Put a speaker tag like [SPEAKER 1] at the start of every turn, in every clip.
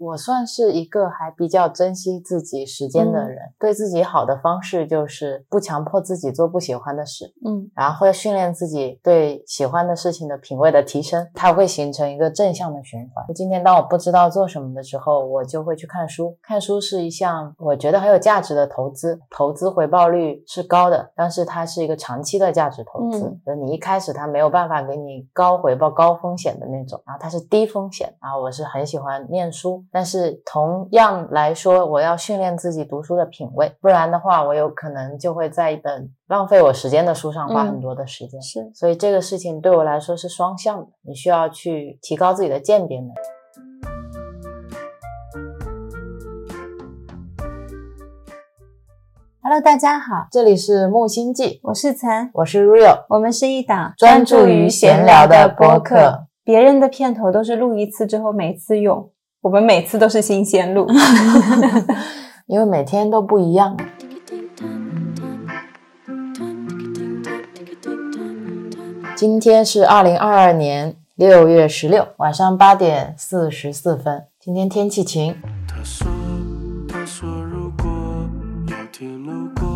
[SPEAKER 1] 我算是一个还比较珍惜自己时间的人，对自己好的方式就是不强迫自己做不喜欢的事，
[SPEAKER 2] 嗯
[SPEAKER 1] 然后会训练自己对喜欢的事情的品味的提升，它会形成一个正向的循环。今天当我不知道做什么的时候，我就会去看书。看书是一项我觉得很有价值的投资，投资回报率是高的，但是它是一个长期的价值投资。
[SPEAKER 2] 嗯
[SPEAKER 1] 就你一开始它没有办法给你高回报、高风险的那种，然后它是低风险。然后我是很喜欢念书，但是同样来说，我要训练自己读书的品味，不然的话，我有可能就会在一本浪费我时间的书上花很
[SPEAKER 2] 嗯
[SPEAKER 1] 多的时间。
[SPEAKER 2] 是
[SPEAKER 1] 所以这个事情对我来说是双向的，你需要去提高自己的鉴别能力。
[SPEAKER 2] ，Hello，大家好，
[SPEAKER 1] 这里是木星记，
[SPEAKER 2] 我是岑，
[SPEAKER 1] 我是 Real，
[SPEAKER 2] 我们是一档
[SPEAKER 1] 专注于闲聊的播客。
[SPEAKER 2] 别人的片头都是录一次之后每次用，我们每次都是新鲜录。
[SPEAKER 1] 因为每天都不一样。今天是二零二二年六月十六晚上八点四十四分。今天天气晴，
[SPEAKER 3] 他说：“他说如果有天路过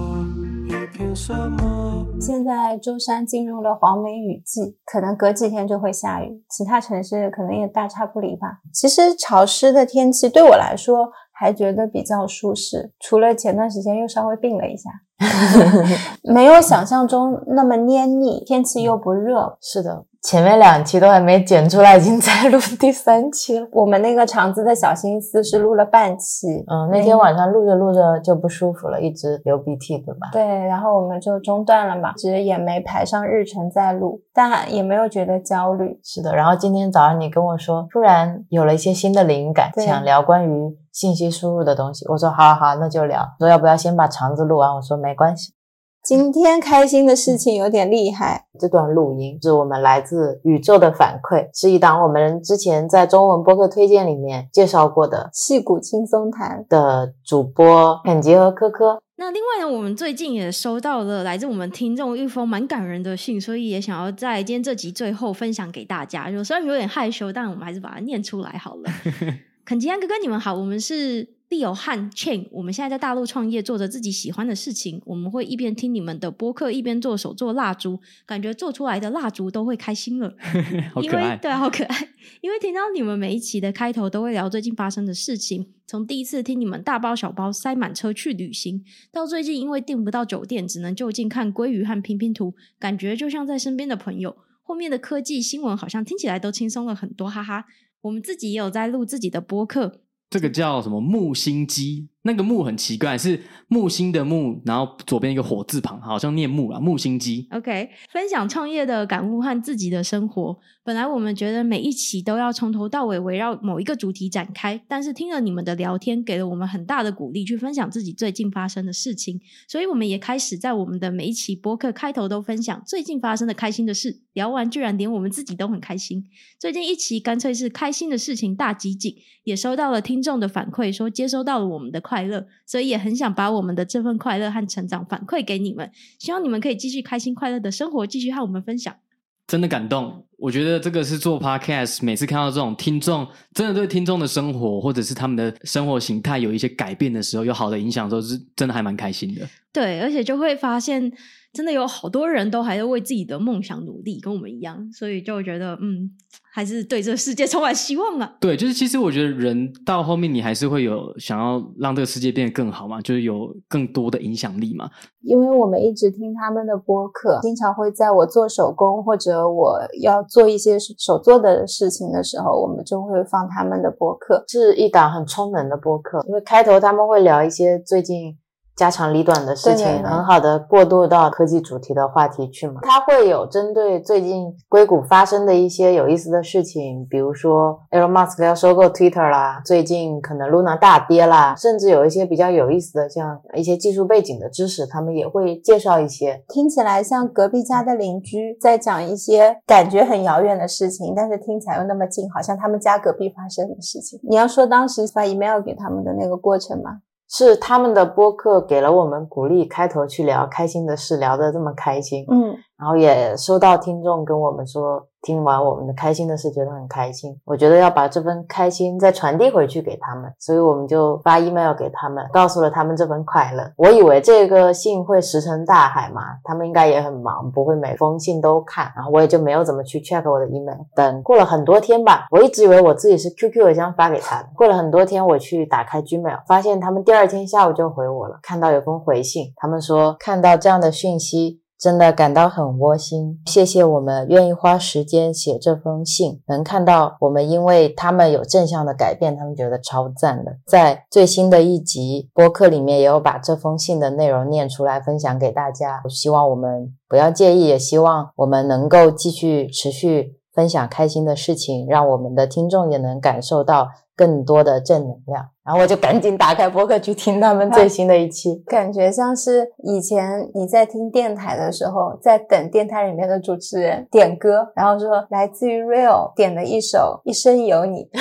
[SPEAKER 3] 一片沙漠，
[SPEAKER 2] 现在舟山进入了黄梅雨季，可能隔几天就会下雨，其他城市可能也大差不离吧。其实潮湿的天气对我来说还觉得比较舒适，除了前段时间又稍微病了一下，没有想象中那么黏腻，天气又不热。
[SPEAKER 1] 是的，前面两期都还没剪出来，已经在 录第三期了。
[SPEAKER 2] 我们那个肠子的小心思是录了半期，
[SPEAKER 1] 嗯，那天晚上录着录着就不舒服了，一直流鼻涕，对吧？
[SPEAKER 2] 对，然后我们就中断了嘛，其实也没排上日程再录，但也没有觉得焦虑。
[SPEAKER 1] 是的。然后今天早上你跟我说，突然有了一些新的灵感，想聊关于信息输入的东西。我说好好好，那就聊。说要不要先把肠子录完？我说没关系。
[SPEAKER 2] 今天开心的事情有点厉害，
[SPEAKER 1] 这段录音是我们来自宇宙的反馈，是一档我们之前在中文播客推荐里面介绍过的
[SPEAKER 2] 戏骨轻松谈。
[SPEAKER 1] 的主播肯杰和科科。
[SPEAKER 4] 那另外呢，我们最近也收到了来自我们听众一封蛮感人的信，所以也想要在今天这集最后分享给大家。就虽然有点害羞，但我们还是把它念出来好了。肯吉安哥哥，你们好，我们是 Leo 和 Chen，我们现在在大陆创业，做着自己喜欢的事情。我们会一边听你们的播客，一边做手做蜡烛，感觉做出来的蜡烛都会开心了。因
[SPEAKER 5] 好可爱。
[SPEAKER 4] 为对啊，好可爱。因为听到你们每一期的开头都会聊最近发生的事情，从第一次听你们大包小包塞满车去旅行，到最近因为订不到酒店，只能就近看鲑鱼和拼拼图，感觉就像在身边的朋友。后面的科技新闻好像听起来都轻松了很多，哈哈。我们自己也有在录自己的播客，
[SPEAKER 5] 这个叫什么木心机？那个木很奇怪，是木星的木，然后左边一个火字旁，好像念木啊，木星机。
[SPEAKER 4] OK，分享创业的感悟和自己的生活。本来我们觉得每一期都要从头到尾围绕某一个主题展开，但是听了你们的聊天，给了我们很大的鼓励，去分享自己最近发生的事情。所以我们也开始在我们的每一期播客开头都分享最近发生的开心的事。聊完居然连我们自己都很开心。最近一期干脆是开心的事情大集锦，也收到了听众的反馈，说接收到了我们的快乐，所以也很想把我们的这份快乐和成长反馈给你们。希望你们可以继续开心快乐的生活，继续和我们分享。
[SPEAKER 5] 真的感动，我觉得这个是做 podcast，每次看到这种听众真的对听众的生活或者是他们的生活形态有一些改变的时候，有好的影响的时候，是真的还蛮开心的。
[SPEAKER 4] 对，而且就会发现，真的有好多人都还在为自己的梦想努力，跟我们一样，所以就觉得，嗯，还是对这个世界充满希望啊。
[SPEAKER 5] 对，就是其实我觉得人到后面你还是会有想要让这个世界变得更好嘛，就是有更多的影响力嘛。
[SPEAKER 2] 因为我们一直听他们的播客，经常会在我做手工或者我要做一些手做的事情的时候，我们就会放他们的播客。
[SPEAKER 1] 是一档很充能的播客，因为开头他们会聊一些最近家长里短的事情，
[SPEAKER 2] 对对对
[SPEAKER 1] 很好的过渡到科技主题的话题去嘛。它会有针对最近硅谷发生的一些有意思的事情，比如说 Elon Musk 要收购 Twitter 啦，最近可能 Luna 大跌啦，甚至有一些比较有意思的，像一些技术背景的知识，他们也会介绍一些。
[SPEAKER 2] 听起来像隔壁家的邻居在讲一些感觉很遥远的事情，但是听起来又那么近，好像他们家隔壁发生的事情。你要说当时发 email 给他们的那个过程吗？
[SPEAKER 1] 是他们的播客给了我们鼓励，开头去聊开心的事，聊得这么开心。
[SPEAKER 2] 嗯，
[SPEAKER 1] 然后也收到听众跟我们说，听完我们的开心的事，觉得很开心。我觉得要把这份开心再传递回去给他们，所以我们就发 email 给他们，告诉了他们这份快乐。我以为这个信会石沉大海嘛，他们应该也很忙，不会每封信都看。然后我也就没有怎么去 check 我的 email。等过了很多天吧，我一直以为我自己是 QQ 邮箱发给他的。过了很多天，我去打开 Gmail，发现他们第二天下午就回我了，看到有封回信，他们说看到这样的讯息。真的感到很窝心，谢谢我们愿意花时间写这封信，能看到我们因为他们有正向的改变，他们觉得超赞的。在最新的一集播客里面，也有把这封信的内容念出来分享给大家。希望我们不要介意，也希望我们能够继续持续分享开心的事情，让我们的听众也能感受到。更多的正能量，然后我就赶紧打开播客去听他们最新的一期，
[SPEAKER 2] 感觉像是以前你在听电台的时候，在等电台里面的主持人点歌，然后说来自于 Real 点的一首《一生有你 》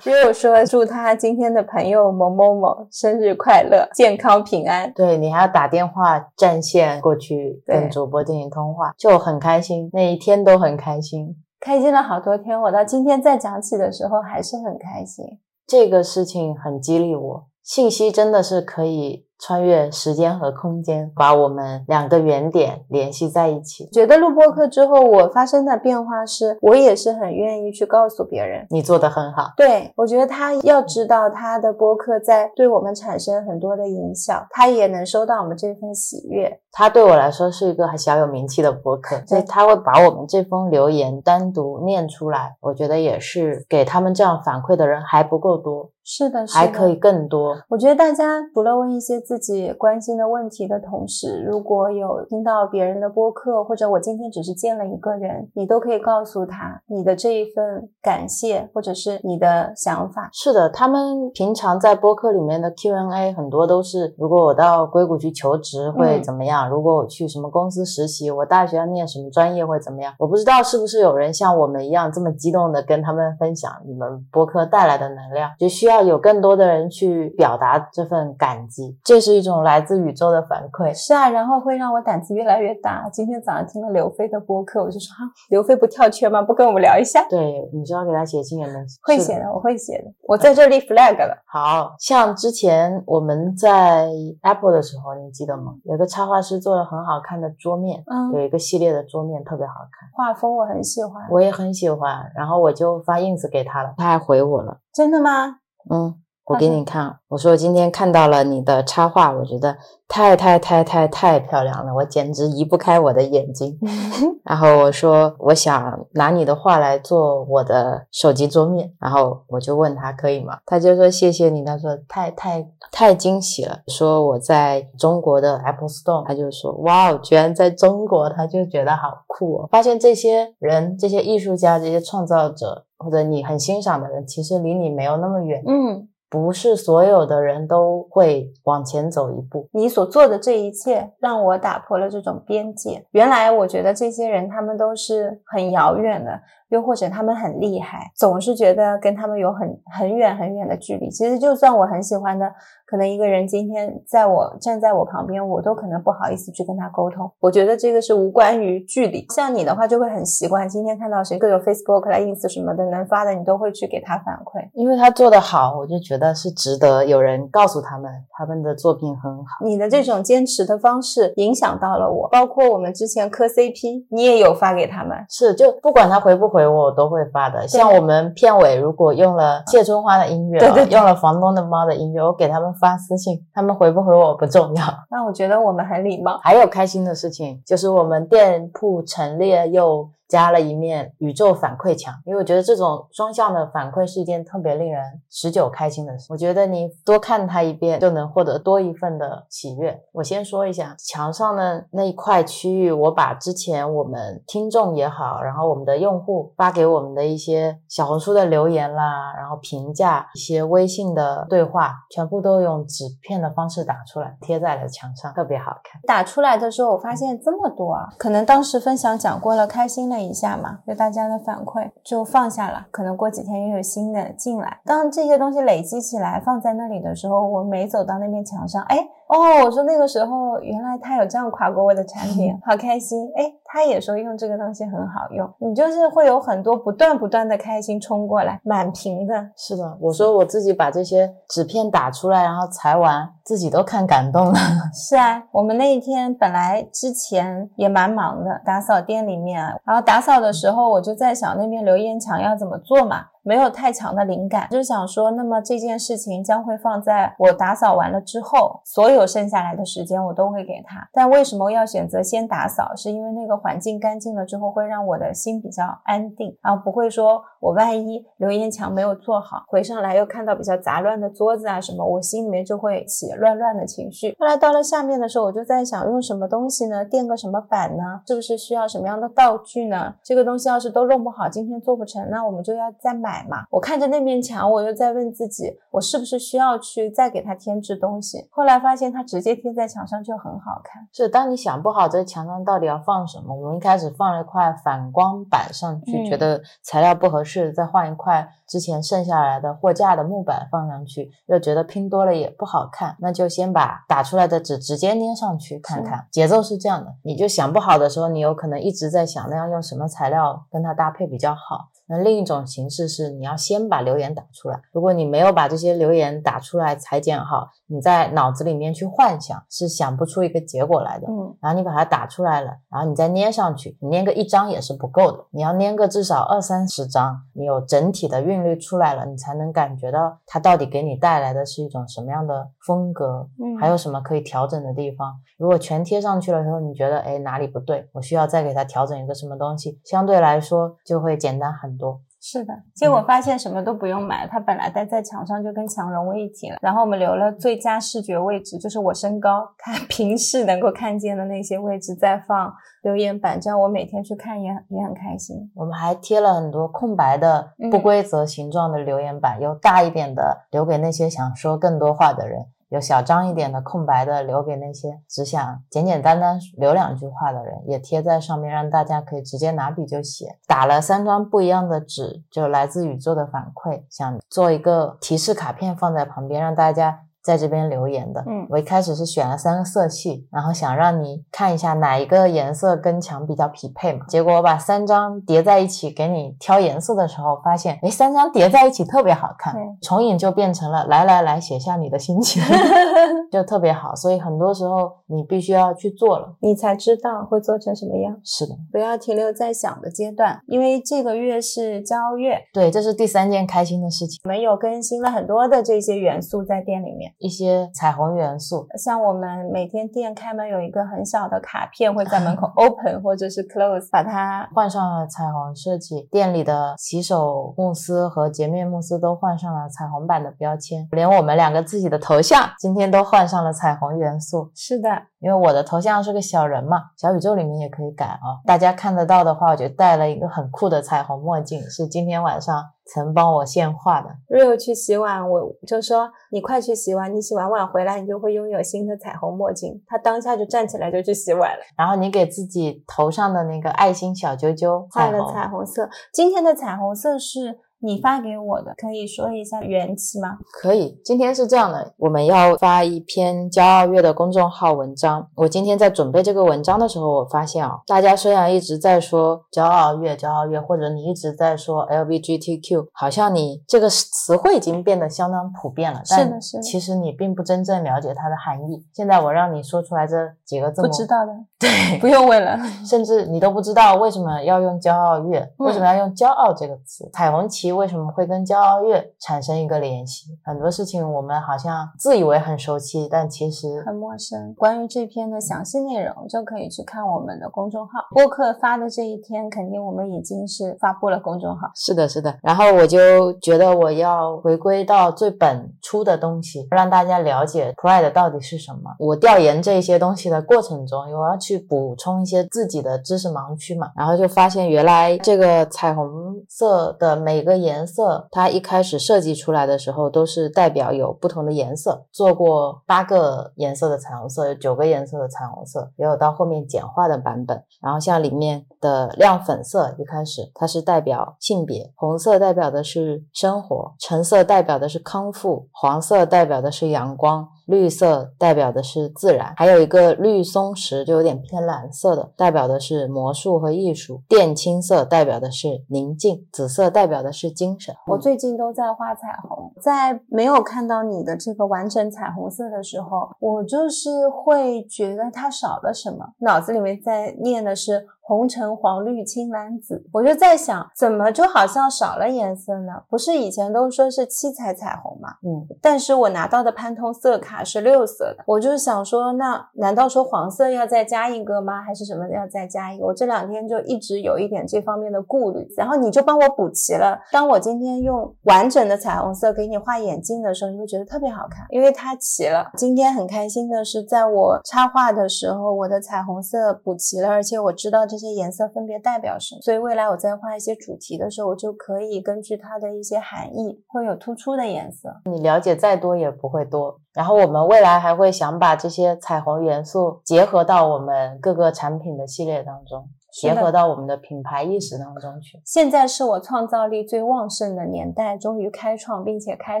[SPEAKER 2] ，Real 说祝他今天的朋友某某某生日快乐，健康平安。
[SPEAKER 1] 对你还要打电话占线过去跟主播进行通话，就很开心，那一天都很开心。
[SPEAKER 2] 开心了好多天，我到今天再讲起的时候还是很开心。
[SPEAKER 1] 这个事情很激励我，信息真的是可以。穿越时间和空间，把我们两个原点联系在一起。
[SPEAKER 2] 觉得录播课之后，我发生的变化是，我也是很愿意去告诉别人，
[SPEAKER 1] 你做的很好。
[SPEAKER 2] 对我觉得他要知道他的播客在对我们产生很多的影响，他也能收到我们这份喜悦。
[SPEAKER 1] 他对我来说是一个还小有名气的播客，所以他会把我们这封留言单独念出来。我觉得也是给他们这样反馈的人还不够多。
[SPEAKER 2] 是的，
[SPEAKER 1] 还可以更多。
[SPEAKER 2] 我觉得大家除了问一些自己关心的问题的同时，如果有听到别人的播客，或者我今天只是见了一个人，你都可以告诉他你的这一份感谢，或者是你的想法。
[SPEAKER 1] 是的，他们平常在播客里面的 Q&A 很多都是：如果我到硅谷去求职会怎么样？如果我去什么公司实习，我大学要念什么专业会怎么样？我不知道是不是有人像我们一样这么激动的跟他们分享你们播客带来的能量，就需要。要有更多的人去表达这份感激，这是一种来自宇宙的反馈。
[SPEAKER 2] 是啊，然后会让我胆子越来越大。今天早上听了刘飞的播客，我就说啊，刘飞不跳圈吗？不跟我们聊一下？
[SPEAKER 1] 对，你知道给他写信也能
[SPEAKER 2] 会写的，我会写的。我在这立 flag 了。
[SPEAKER 1] 好像之前我们在 Apple 的时候，你记得吗？有个插画师做了很好看的桌面，嗯，有一个系列的桌面特别好看，
[SPEAKER 2] 画风我很喜欢，
[SPEAKER 1] 我也很喜欢。然后我就发 ins 给他了，他还回我了。
[SPEAKER 2] 真的吗？
[SPEAKER 1] 嗯，我给你看。我说我今天看到了你的插画，我觉得太太太太太漂亮了，我简直移不开我的眼睛。然后我说我想拿你的画来做我的手机桌面，然后我就问他可以吗？他就说谢谢你。他说太太太惊喜了，说我在中国的 Apple Store，他就说哇，居然在中国，他就觉得好酷哦。发现这些人、这些艺术家、这些创造者，或者你很欣赏的人，其实离你没有那么远。
[SPEAKER 2] 嗯。
[SPEAKER 1] 不是所有的人都会往前走一步。
[SPEAKER 2] 你所做的这一切，让我打破了这种边界。原来我觉得这些人他们都是很遥远的。又或者他们很厉害，总是觉得跟他们有很很远很远的距离。其实就算我很喜欢的，可能一个人今天在我站在我旁边，我都可能不好意思去跟他沟通。我觉得这个是无关于距离。像你的话，就会很习惯，今天看到谁各种 Facebook 来 ins 什么的能发的，你都会去给他反馈，
[SPEAKER 1] 因为他做的好，我就觉得是值得有人告诉他们他们的作品很好。
[SPEAKER 2] 你的这种坚持的方式影响到了我，包括我们之前磕 CP，你也有发给他们，
[SPEAKER 1] 是就不管他回不回。回我我都会发的，像我们片尾如果用了谢春花的音乐，
[SPEAKER 2] 对对，
[SPEAKER 1] 用了房东的猫的音乐，我给他们发私信，他们回不回我不重要。
[SPEAKER 2] 那我觉得我们很礼貌。
[SPEAKER 1] 还有开心的事情，就是我们店铺陈列又。加了一面宇宙反馈墙，因为我觉得这种双向的反馈是一件特别令人持久开心的事。我觉得你多看它一遍，就能获得多一份的喜悦。我先说一下墙上的那一块区域，我把之前我们听众也好，然后我们的用户发给我们的一些小红书的留言啦，然后评价一些微信的对话，全部都用纸片的方式打出来，贴在了墙上，特别好看。
[SPEAKER 2] 打出来的时候，我发现这么多啊，可能当时分享讲过了，开心的。一下嘛，就大家的反馈就放下了，可能过几天又有新的进来。当这些东西累积起来放在那里的时候，我每走到那面墙上，哎。哦，我说那个时候原来他有这样夸过我的产品，好开心。哎，他也说用这个东西很好用，你就是会有很多不断不断的开心冲过来，满屏的。
[SPEAKER 1] 是的，我说我自己把这些纸片打出来，然后裁完，自己都看感动了。
[SPEAKER 2] 是啊，我们那一天本来之前也蛮忙的，打扫店里面，然后打扫的时候我就在想那边留言墙要怎么做嘛。没有太强的灵感，就是想说，那么这件事情将会放在我打扫完了之后，所有剩下来的时间我都会给他。但为什么要选择先打扫？是因为那个环境干净了之后，会让我的心比较安定，然后不会说我万一留言墙没有做好，回上来又看到比较杂乱的桌子啊什么，我心里面就会起乱乱的情绪。后来到了下面的时候，我就在想，用什么东西呢？垫个什么板呢？是不是需要什么样的道具呢？这个东西要是都弄不好，今天做不成，那我们就要再买。嘛，我看着那面墙，我又在问自己，我是不是需要去再给它添置东西？后来发现它直接贴在墙上就很好看。
[SPEAKER 1] 是，当你想不好这墙上到底要放什么，我们一开始放了一块反光板上去，觉得材料不合适，再换一块之前剩下来的货架的木板放上去，又觉得拼多了也不好看，那就先把打出来的纸直接粘上去看看。节奏是这样的，你就想不好的时候，你有可能一直在想那样用什么材料跟它搭配比较好。那另一种形式是，你要先把留言打出来。如果你没有把这些留言打出来、裁剪好，你在脑子里面去幻想，是想不出一个结果来的。
[SPEAKER 2] 嗯，
[SPEAKER 1] 然后你把它打出来了，然后你再粘上去，你粘个一张也是不够的，你要粘个至少二三十张，你有整体的韵律出来了，你才能感觉到它到底给你带来的是一种什么样的风格，
[SPEAKER 2] 嗯，
[SPEAKER 1] 还有什么可以调整的地方。如果全贴上去了以后，你觉得哎哪里不对，我需要再给它调整一个什么东西，相对来说就会简单很多。
[SPEAKER 2] 是的，结果发现什么都不用买，它本来待在墙上就跟墙融为一体了。然后我们留了最佳视觉位置，就是我身高看平视能够看见的那些位置，再放留言板，这样我每天去看也也很开心。
[SPEAKER 1] 我们还贴了很多空白的不规则形状的留言板，有大一点的留给那些想说更多话的人。有小张一点的空白的，留给那些只想简简单单留两句话的人，也贴在上面，让大家可以直接拿笔就写。打了三张不一样的纸，就来自宇宙的反馈，想做一个提示卡片放在旁边，让大家。在这边留言的，
[SPEAKER 2] 嗯，
[SPEAKER 1] 我一开始是选了三个色系，然后想让你看一下哪一个颜色跟墙比较匹配嘛。结果我把三张叠在一起给你挑颜色的时候，发现，哎，三张叠在一起特别好看，重影就变成了来来来，写下你的心情，就特别好。所以很多时候你必须要去做了，
[SPEAKER 2] 你才知道会做成什么样。
[SPEAKER 1] 是的，
[SPEAKER 2] 不要停留在想的阶段，因为这个月是交月，
[SPEAKER 1] 对，这是第三件开心的事情。
[SPEAKER 2] 我们有更新了很多的这些元素在店里面。
[SPEAKER 1] 一些彩虹元素，
[SPEAKER 2] 像我们每天店开门有一个很小的卡片，会在门口 open 或者是 close，把它
[SPEAKER 1] 换上了彩虹设计。店里的洗手慕斯和洁面慕斯都换上了彩虹版的标签，连我们两个自己的头像今天都换上了彩虹元素。
[SPEAKER 2] 是的，
[SPEAKER 1] 因为我的头像是个小人嘛，小宇宙里面也可以改啊。大家看得到的话，我就戴了一个很酷的彩虹墨镜，是今天晚上。曾帮我献画的。
[SPEAKER 2] Rio 去洗碗，我就说你快去洗碗，你洗完碗回来，你就会拥有新的彩虹墨镜。他当下就站起来就去洗碗了。
[SPEAKER 1] 然后你给自己头上的那个爱心小啾啾
[SPEAKER 2] 画了彩虹色。今天的彩虹色是。你发给我的，可以说一下缘起吗？
[SPEAKER 1] 可以。今天是这样的，我们要发一篇骄傲月的公众号文章。我今天在准备这个文章的时候，我发现啊，大家虽然一直在说骄傲月、骄傲月，或者你一直在说 LBGTQ，好像你这个词汇已经变得相当普遍了。
[SPEAKER 2] 是的，是。
[SPEAKER 1] 其实你并不真正了解它的含义。现在我让你说出来这几个字母，
[SPEAKER 2] 不知道的，
[SPEAKER 1] 对，
[SPEAKER 2] 不用问了。
[SPEAKER 1] 甚至你都不知道为什么要用骄傲月，为什么要用骄傲这个词？彩虹旗。为什么会跟骄傲月产生一个联系？很多事情我们好像自以为很熟悉，但其实
[SPEAKER 2] 很陌生。关于这篇的详细内容，就可以去看我们的公众号。播客发的这一天，肯定我们已经是发布了公众号。
[SPEAKER 1] 是的，是的。然后我就觉得我要回归到最本初的东西，让大家了解 Pride 到底是什么。我调研这些东西的过程中，我要去补充一些自己的知识盲区嘛，然后就发现原来这个彩虹色的每个。颜色，它一开始设计出来的时候都是代表有不同的颜色，做过八个颜色的彩虹色，有九个颜色的彩虹色，也有到后面简化的版本。然后像里面的亮粉色，一开始它是代表性别，红色代表的是生活，橙色代表的是康复，黄色代表的是阳光，绿色代表的是自然，还有一个绿松石，就有点偏蓝色的，代表的是魔术和艺术。靛青色代表的是宁静，紫色代表的是精神。
[SPEAKER 2] 我最近都在画彩虹，在没有看到你的这个完整彩虹色的时候，我就是会觉得它少了什么，脑子里面在念的是。红橙黄绿青蓝紫，我就在想，怎么就好像少了颜色呢？不是以前都说是七彩彩虹吗？
[SPEAKER 1] 嗯，
[SPEAKER 2] 但是我拿到的潘通色卡是六色的，我就想说，那难道说黄色要再加一个吗？还是什么要再加一个？我这两天就一直有一点这方面的顾虑，然后你就帮我补齐了。当我今天用完整的彩虹色给你画眼镜的时候，你会觉得特别好看，因为它齐了。今天很开心的是，在我插画的时候，我的彩虹色补齐了，而且我知道这。这些颜色分别代表什么？所以未来我在画一些主题的时候，我就可以根据它的一些含义，会有突出的颜色。
[SPEAKER 1] 你了解再多也不会多。然后我们未来还会想把这些彩虹元素结合到我们各个产品的系列当中。结合到我们的品牌意识当中去。
[SPEAKER 2] 现在是我创造力最旺盛的年代，终于开创并且开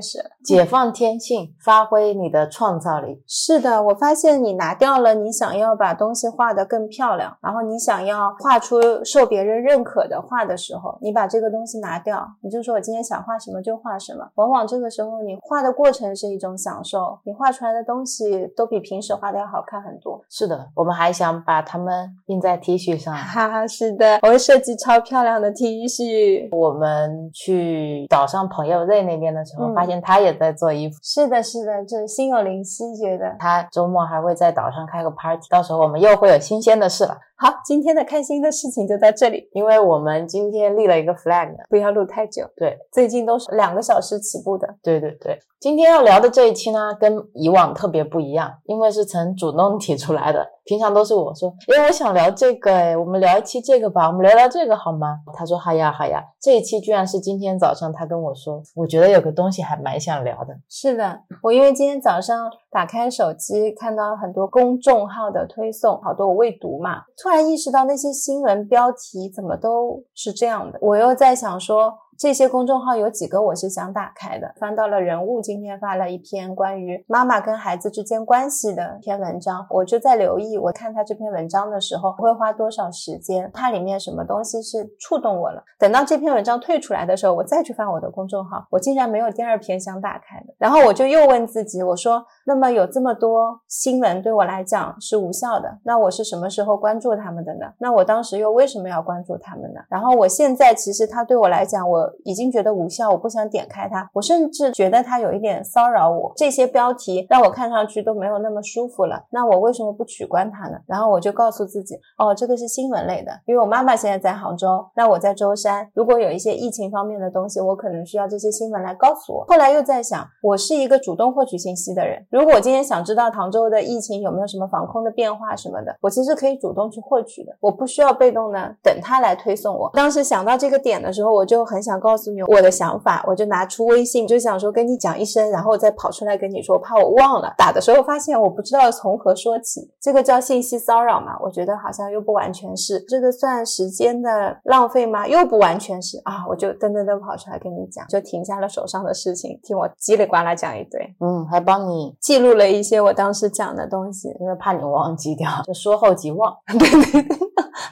[SPEAKER 2] 始了。
[SPEAKER 1] 解放天性，发挥你的创造力。
[SPEAKER 2] 是的，我发现你拿掉了你想要把东西画得更漂亮，然后你想要画出受别人认可的画的时候，你把这个东西拿掉，你就说我今天想画什么就画什么。往往这个时候你画的过程是一种享受，你画出来的东西都比平时画的要好看很多。
[SPEAKER 1] 是的，我们还想把它们印在 T 恤上。
[SPEAKER 2] 啊，是的，我会设计超漂亮的 T 恤。
[SPEAKER 1] 我们去岛上朋友 Z 那边的时候，发现他也在做衣服。
[SPEAKER 2] 是的，是的，这心有灵犀，觉得
[SPEAKER 1] 他周末还会在岛上开个 party，到时候我们又会有新鲜的事了。
[SPEAKER 2] 好，今天的开心的事情就在这里，
[SPEAKER 1] 因为我们今天立了一个 flag，
[SPEAKER 2] 不要录太久。
[SPEAKER 1] 对，
[SPEAKER 2] 最近都是两个小时起步的。
[SPEAKER 1] 对对对，今天要聊的这一期呢，跟以往特别不一样，因为是曾主动提出来的。平常都是我说，因为，我想聊这个，哎，我们聊一期这个吧，我们聊聊这个好吗？他说好呀好呀。这一期居然是今天早上他跟我说，我觉得有个东西还蛮想聊的。
[SPEAKER 2] 是的，我因为今天早上打开手机看到很多公众号的推送，好多我未读嘛，突然意识到那些新闻标题怎么都是这样的，我又在想说。这些公众号有几个我是想打开的，翻到了人物，今天发了一篇关于妈妈跟孩子之间关系的一篇文章，我就在留意，我看他这篇文章的时候会花多少时间，它里面什么东西是触动我了。等到这篇文章退出来的时候，我再去翻我的公众号，我竟然没有第二篇想打开的。然后我就又问自己，我说，那么有这么多新闻对我来讲是无效的，那我是什么时候关注他们的呢？那我当时又为什么要关注他们呢？然后我现在其实他对我来讲，我。已经觉得无效，我不想点开它。我甚至觉得它有一点骚扰我。这些标题让我看上去都没有那么舒服了。那我为什么不取关它呢？然后我就告诉自己，哦，这个是新闻类的，因为我妈妈现在在杭州，那我在舟山。如果有一些疫情方面的东西，我可能需要这些新闻来告诉我。后来又在想，我是一个主动获取信息的人。如果我今天想知道杭州的疫情有没有什么防控的变化什么的，我其实可以主动去获取的，我不需要被动的等他来推送我。当时想到这个点的时候，我就很想。告诉你我的想法，我就拿出微信，就想说跟你讲一声，然后再跑出来跟你说，怕我忘了。打的时候发现我不知道从何说起，这个叫信息骚扰嘛？我觉得好像又不完全是，这个算时间的浪费吗？又不完全是啊！我就噔噔噔跑出来跟你讲，就停下了手上的事情，听我叽里呱啦讲一堆，
[SPEAKER 1] 嗯，还帮你
[SPEAKER 2] 记录了一些我当时讲的东西，
[SPEAKER 1] 因为怕你忘记掉，就说后即忘，
[SPEAKER 2] 对对对，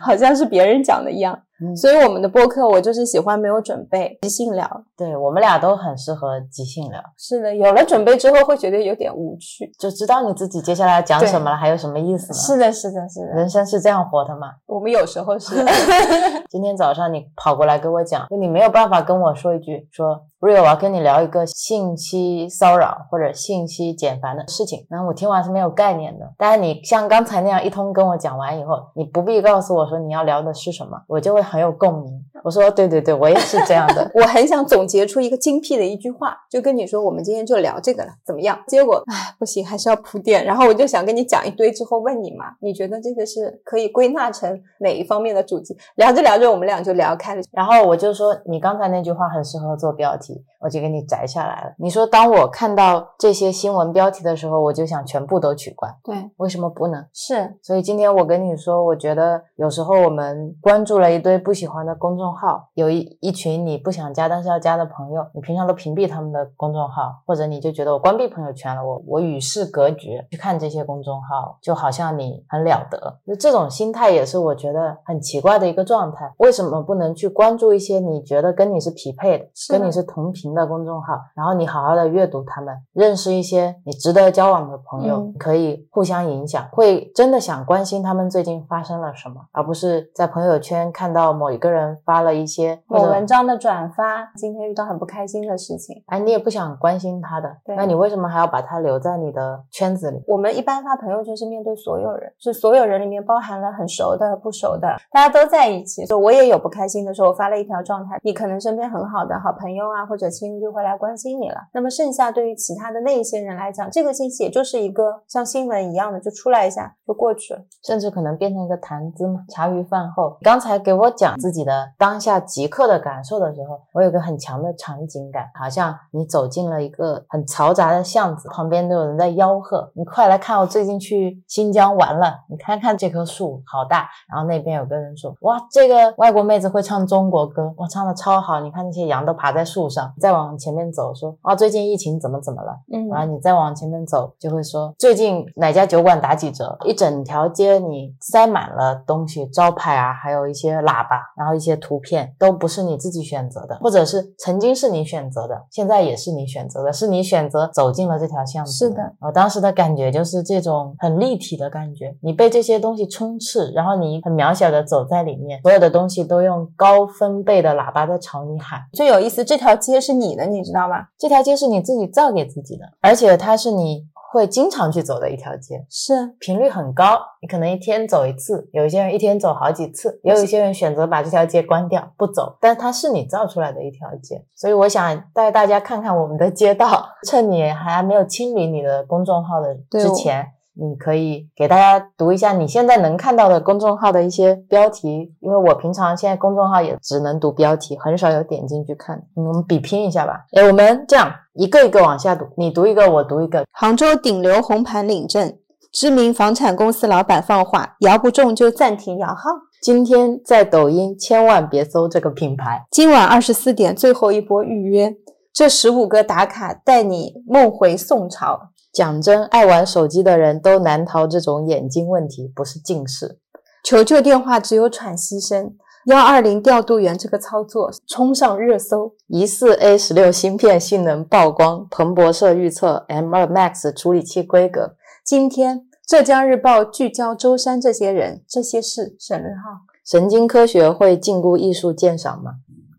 [SPEAKER 2] 好像是别人讲的一样。所以我们的播客，我就是喜欢没有准备，即兴聊。
[SPEAKER 1] 对我们俩都很适合即兴聊。
[SPEAKER 2] 是的，有了准备之后会觉得有点无趣，
[SPEAKER 1] 就知道你自己接下来要讲什么了，还有什么意思呢？
[SPEAKER 2] 是的，是的，是的。
[SPEAKER 1] 人生是这样活的吗？
[SPEAKER 2] 我们有时候是。
[SPEAKER 1] 今天早上你跑过来跟我讲，就你没有办法跟我说一句，说 Real，我要跟你聊一个信息骚扰或者信息简繁的事情。然后我听完是没有概念的。但是你像刚才那样一通跟我讲完以后，你不必告诉我说你要聊的是什么，我就会很有共鸣。我说对对对，我也是这样的。
[SPEAKER 2] 我很想总结出一个精辟的一句话，就跟你说，我们今天就聊这个了，怎么样？结果唉，不行，还是要铺垫。然后我就想跟你讲一堆，之后问你嘛，你觉得这个是可以归纳成哪一方面的主题？聊着聊着，我们俩就聊开了。
[SPEAKER 1] 然后我就说，你刚才那句话很适合做标题。我就给你摘下来了。你说，当我看到这些新闻标题的时候，我就想全部都取关。
[SPEAKER 2] 对，
[SPEAKER 1] 为什么不能？
[SPEAKER 2] 是，
[SPEAKER 1] 所以今天我跟你说，我觉得有时候我们关注了一堆堆不喜欢的公众号，有一一群你不想加但是要加的朋友，你平常都屏蔽他们的公众号，或者你就觉得我关闭朋友圈了，我我与世隔绝，去看这些公众号，就好像你很了得。就这种心态也是我觉得很奇怪的一个状态。为什么不能去关注一些你觉得跟你是匹配的、
[SPEAKER 2] 的
[SPEAKER 1] 跟你是同频的公众号，然后你好好的阅读他们，认识一些你值得交往的朋友，
[SPEAKER 2] 嗯
[SPEAKER 1] 可以互相影响，会真的想关心他们最近发生了什么，而不是在朋友圈看到某一个人发了一些或
[SPEAKER 2] 某
[SPEAKER 1] 者
[SPEAKER 2] 文章的转发，今天遇到很不开心的事情。
[SPEAKER 1] 哎，你也不想关心他的，
[SPEAKER 2] 对
[SPEAKER 1] 那你为什么还要把他留在你的圈子里？
[SPEAKER 2] 我们一般发朋友圈是面对所有人，是所有人里面包含了很熟的、不熟的，大家都在一起。就我也有不开心的时候，我发了一条状态，你可能身边很好的好朋友啊或者亲人就会来关心你了。那么剩下对于其他的那一些人来讲，这个信息也就是一个像新闻一样的，就出来一下就过去了。
[SPEAKER 1] 甚至可能变成一个谈资嘛。茶余饭后，刚才给我讲自己的当下即刻的感受的时候，我有个很强的场景感，好像你走进了一个很嘈杂的巷子，旁边都有人在吆喝：“你快来看，我最近去新疆玩了，你看看这棵树好大。”然后那边有个人说：“哇，这个外国妹子会唱中国歌，哇，唱的超好！你看那些羊都爬在树上。”再往前面走，说：“啊，最近疫情怎么怎么了？”
[SPEAKER 2] 嗯
[SPEAKER 1] 然后你再往前面走，就会说最近哪家酒馆打几折，一整条街你塞满了东西，招牌啊，还有一些喇叭，然后一些图片，都不是你自己选择的，或者是曾经是你选择的，现在也是你选择的，是你选择走进了这条巷子。
[SPEAKER 2] 是的，
[SPEAKER 1] 我当时的感觉就是这种很立体的感觉，你被这些东西充斥，然后你很渺小的走在里面，所有的东西都用高分贝的喇叭在朝你喊。
[SPEAKER 2] 最有意思，这条街是你的，你知道吗？
[SPEAKER 1] 这条街是你自己造给自己的，而且它是你会经常去走的一条街，
[SPEAKER 2] 是
[SPEAKER 1] 频率很高。你可能一天走一次，有一些人一天走好几次，也有一些人选择把这条街关掉不走，但它是你造出来的一条街。所以我想带大家看看我们的街道，趁你还没有清理你的公众号的之前。你可以给大家读一下你现在能看到的公众号的一些标题，因为我平常现在公众号也只能读标题，很少有点进去看。嗯我们比拼一下吧。哎，我们这样一个一个往下读，你读一个，我读一个。
[SPEAKER 2] 杭州顶流红盘领证，知名房产公司老板放话，摇不中就暂停摇号。
[SPEAKER 1] 今天在抖音千万别搜这个品牌，
[SPEAKER 2] 今晚二十四点最后一波预约，这十五个打卡带你梦回宋朝。
[SPEAKER 1] 讲真，爱玩手机的人都难逃这种眼睛问题，不是近视。
[SPEAKER 2] 求救电话只有喘息声。幺二零调度员这个操作冲上热搜。
[SPEAKER 1] 疑似 A 十六芯片性能曝光，彭博社预测 M 二 Max 处理器规格。
[SPEAKER 2] 今天浙江日报聚焦舟山这些人，这些事省略号。
[SPEAKER 1] 神经科学会禁锢艺术鉴赏吗？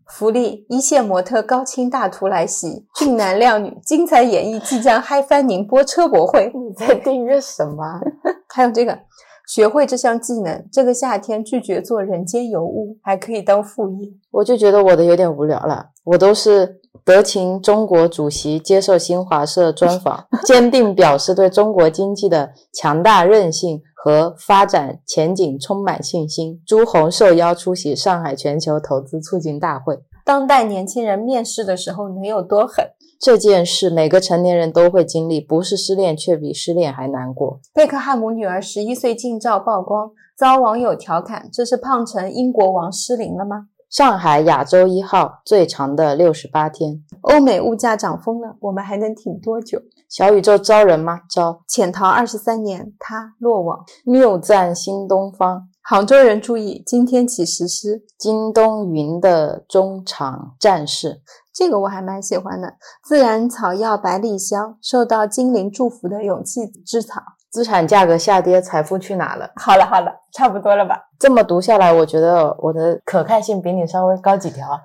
[SPEAKER 2] 福利：一线模特高清大图来袭，俊男靓女精彩演绎即将嗨翻宁波车博会。
[SPEAKER 1] 你在订阅什么？啊
[SPEAKER 2] 还有这个，学会这项技能，这个夏天拒绝做人间尤物，还可以当副业。
[SPEAKER 1] 我就觉得我的有点无聊了。我都是德勤中国主席接受新华社专访，坚定表示对中国经济的强大韧性和发展前景充满信心。朱红受邀出席上海全球投资促进大会。
[SPEAKER 2] 当代年轻人面试的时候能有多狠？
[SPEAKER 1] 这件事每个成年人都会经历，不是失恋却比失恋还难过。
[SPEAKER 2] 贝克汉姆女儿十一岁近照曝光，遭网友调侃：“这是胖成英国王失灵了吗
[SPEAKER 1] 上海亚洲一号最长的六十八天，？”
[SPEAKER 2] 欧美物价涨疯了，我们还能挺多久？
[SPEAKER 1] 小宇宙招人吗？招。
[SPEAKER 2] 潜逃二十三年，他落网。
[SPEAKER 1] 谬赞新东方，
[SPEAKER 2] 杭州人注意，今天起实施。
[SPEAKER 1] 京东云的中场战事。
[SPEAKER 2] 这个我还蛮喜欢的。自然草药百里香，受到精灵祝福的勇气之草。
[SPEAKER 1] 资产价格下跌，财富去哪了？
[SPEAKER 2] 好了好了，差不多了吧？
[SPEAKER 1] 这么读下来，我觉得我的可看性比你稍微高几条。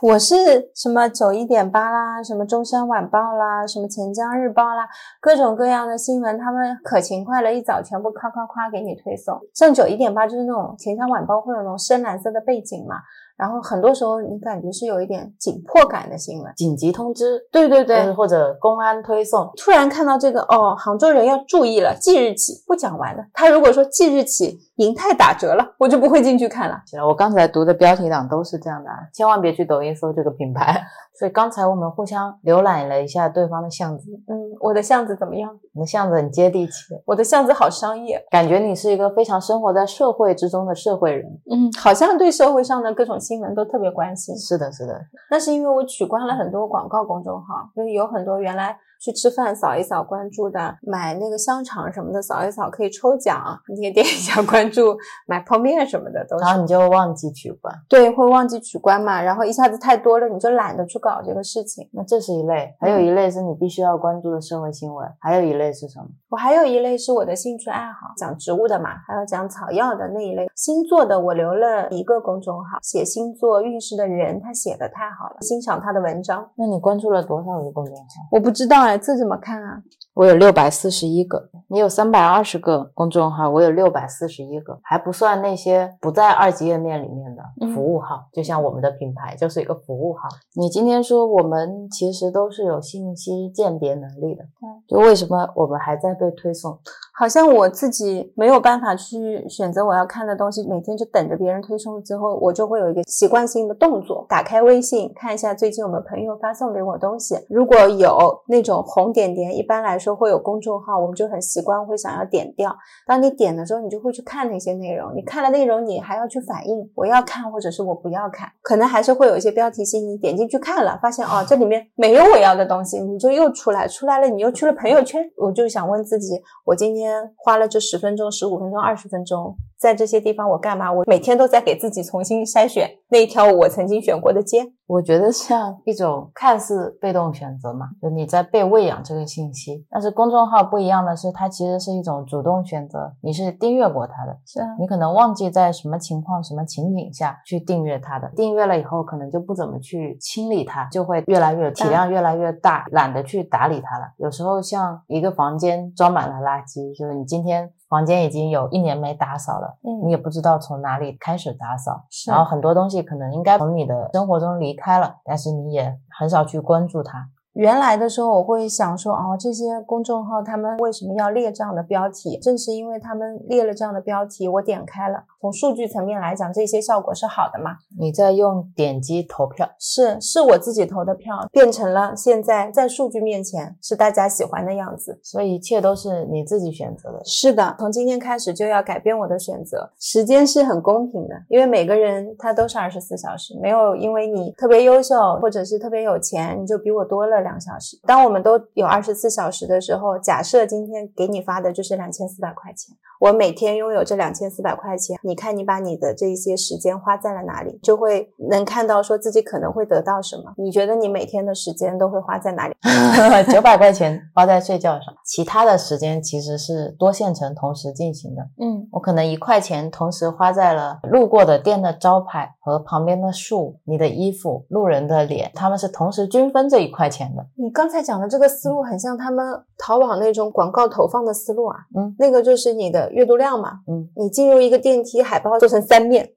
[SPEAKER 2] 我是什么九一点八啦，什么中山晚报啦，什么钱江日报啦，各种各样的新闻，他们可勤快了，一早全部夸夸夸给你推送。像九一点八就是那种钱江晚报会有那种深蓝色的背景嘛，然后很多时候你感觉是有一点紧迫感的新闻。
[SPEAKER 1] 紧急通知，
[SPEAKER 2] 对对对，
[SPEAKER 1] 或者公安推送，
[SPEAKER 2] 突然看到这个哦，杭州人要注意了，即日起不讲完了。他如果说即日起银泰打折了，我就不会进去看了。
[SPEAKER 1] 我刚才读的标题党都是这样的，啊，千万别去抖音搜这个品牌。所以刚才我们互相浏览了一下对方的巷子，
[SPEAKER 2] 嗯，我的巷子怎么样？
[SPEAKER 1] 你的巷子很接地气，
[SPEAKER 2] 我的巷子好商业，
[SPEAKER 1] 感觉你是一个非常生活在社会之中的社会人。
[SPEAKER 2] 嗯，好像对社会上的各种新闻都特别关心。
[SPEAKER 1] 是的，是的，
[SPEAKER 2] 那是因为我取关了很多广告公众号，就是有很多原来去吃饭扫一扫关注的，买那个香肠什么的扫一扫可以抽奖，你也点一下关注，买泡面什么的都是。
[SPEAKER 1] 然后你就忘记取关，
[SPEAKER 2] 对，会忘记取关嘛，然后一下子太多了，你就懒得去搞这个事情。
[SPEAKER 1] 那这是一类，还有一类是你必须要关注的社会新闻，还有一类是什么？
[SPEAKER 2] 我还有一类是我的兴趣爱好，讲植物的嘛，还有讲草药的那一类。星座的我留了一个公众号，写星座运势的人，他写的太好了，欣赏他的文章。
[SPEAKER 1] 那你关注了多少个公众号？
[SPEAKER 2] 我不知道这怎么看啊？
[SPEAKER 1] 我有六百四十一个，你有三百二十个公众号，我有六百四十一个，还不算那些不在二级页面里面的
[SPEAKER 2] 嗯
[SPEAKER 1] 服务号，就像我们的品牌就是一个服务号。你今天说我们其实都是有信息鉴别能力的，就为什么我们还在被推送？
[SPEAKER 2] 好像我自己没有办法去选择我要看的东西，每天就等着别人推送之后，我就会有一个习惯性的动作，打开微信看一下最近我们朋友发送给我东西，如果有那种红点点，一般来说会有公众号，我们就很习惯会想要点掉。当你点的时候，你就会去看那些内容，你看了内容，你还要去反应我要看或者是我不要看，可能还是会有一些标题性，你点进去看了，发现哦这里面没有我要的东西，你就又出来，出来了你又去了朋友圈，我就想问自己，我今天花了这十分钟、十五分钟、二十分钟，在这些地方我干嘛？我每天都在给自己重新筛选那一条我曾经选过的街。
[SPEAKER 1] 我觉得像一种看似被动选择嘛，就你在被喂养这个信息，但是公众号不一样的是，它其实是一种主动选择，你是订阅过它的，
[SPEAKER 2] 是啊，
[SPEAKER 1] 你可能忘记在什么情况、什么情景下去订阅它的，订阅了以后可能就不怎么去清理它，就会越来越体量越来越大，懒得去打理它了。有时候像一个房间装满了垃圾，就是你今天房间已经有一年没打扫了，
[SPEAKER 2] 嗯
[SPEAKER 1] 你也不知道从哪里开始打扫，
[SPEAKER 2] 是
[SPEAKER 1] 然后很多东西可能应该从你的生活中离开了，但是你也很少去关注它。
[SPEAKER 2] 原来的时候，我会想说，哦，这些公众号他们为什么要列这样的标题？正是因为他们列了这样的标题，我点开了。从数据层面来讲，这些效果是好的嘛？
[SPEAKER 1] 你在用点击投票，
[SPEAKER 2] 是，是我自己投的票，变成了现在在数据面前是大家喜欢的样子。
[SPEAKER 1] 所以一切都是你自己选择的。
[SPEAKER 2] 是的，从今天开始就要改变我的选择。时间是很公平的，因为每个人他都是二十四小时，没有因为你特别优秀或者是特别有钱，你就比我多了两小时。当我们都有二十四小时的时候，假设今天给你发的就是两千四百块钱，我每天拥有这两千四百块钱，你看你把你的这一些时间花在了哪里，就会能看到说自己可能会得到什么。你觉得你每天的时间都会花在哪里？
[SPEAKER 1] 九百块钱花在睡觉上，其他的时间其实是多线程同时进行的。
[SPEAKER 2] 嗯，
[SPEAKER 1] 我可能一块钱同时花在了路过的店的招牌和旁边的树、你的衣服、路人的脸，他们是同时均分这一块钱的。
[SPEAKER 2] 你刚才讲的这个思路很像他们淘宝那种广告投放的思路啊，
[SPEAKER 1] 嗯，
[SPEAKER 2] 那个就是你的阅读量嘛，
[SPEAKER 1] 嗯，
[SPEAKER 2] 你进入一个电梯，海报做成三面，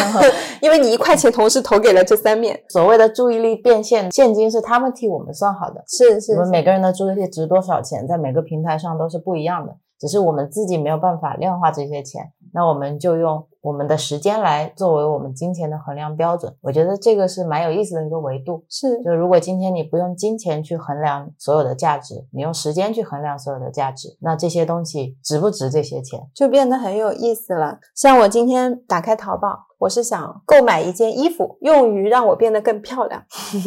[SPEAKER 2] 因为你一块钱同时投给了这三面，
[SPEAKER 1] 所谓的注意力变现，现金是他们替我们算好的。
[SPEAKER 2] 是是
[SPEAKER 1] 我们每个人的注意力值多少钱，在每个平台上都是不一样的，只是我们自己没有办法量化这些钱，那我们就用我们的时间来作为我们金钱的衡量标准。我觉得这个是蛮有意思的一个维度。
[SPEAKER 2] 是
[SPEAKER 1] 就如果今天你不用金钱去衡量所有的价值，你用时间去衡量所有的价值，那这些东西值不值这些钱？
[SPEAKER 2] 就变得很有意思了。像我今天打开淘宝，我是想购买一件衣服，用于让我变得更漂亮。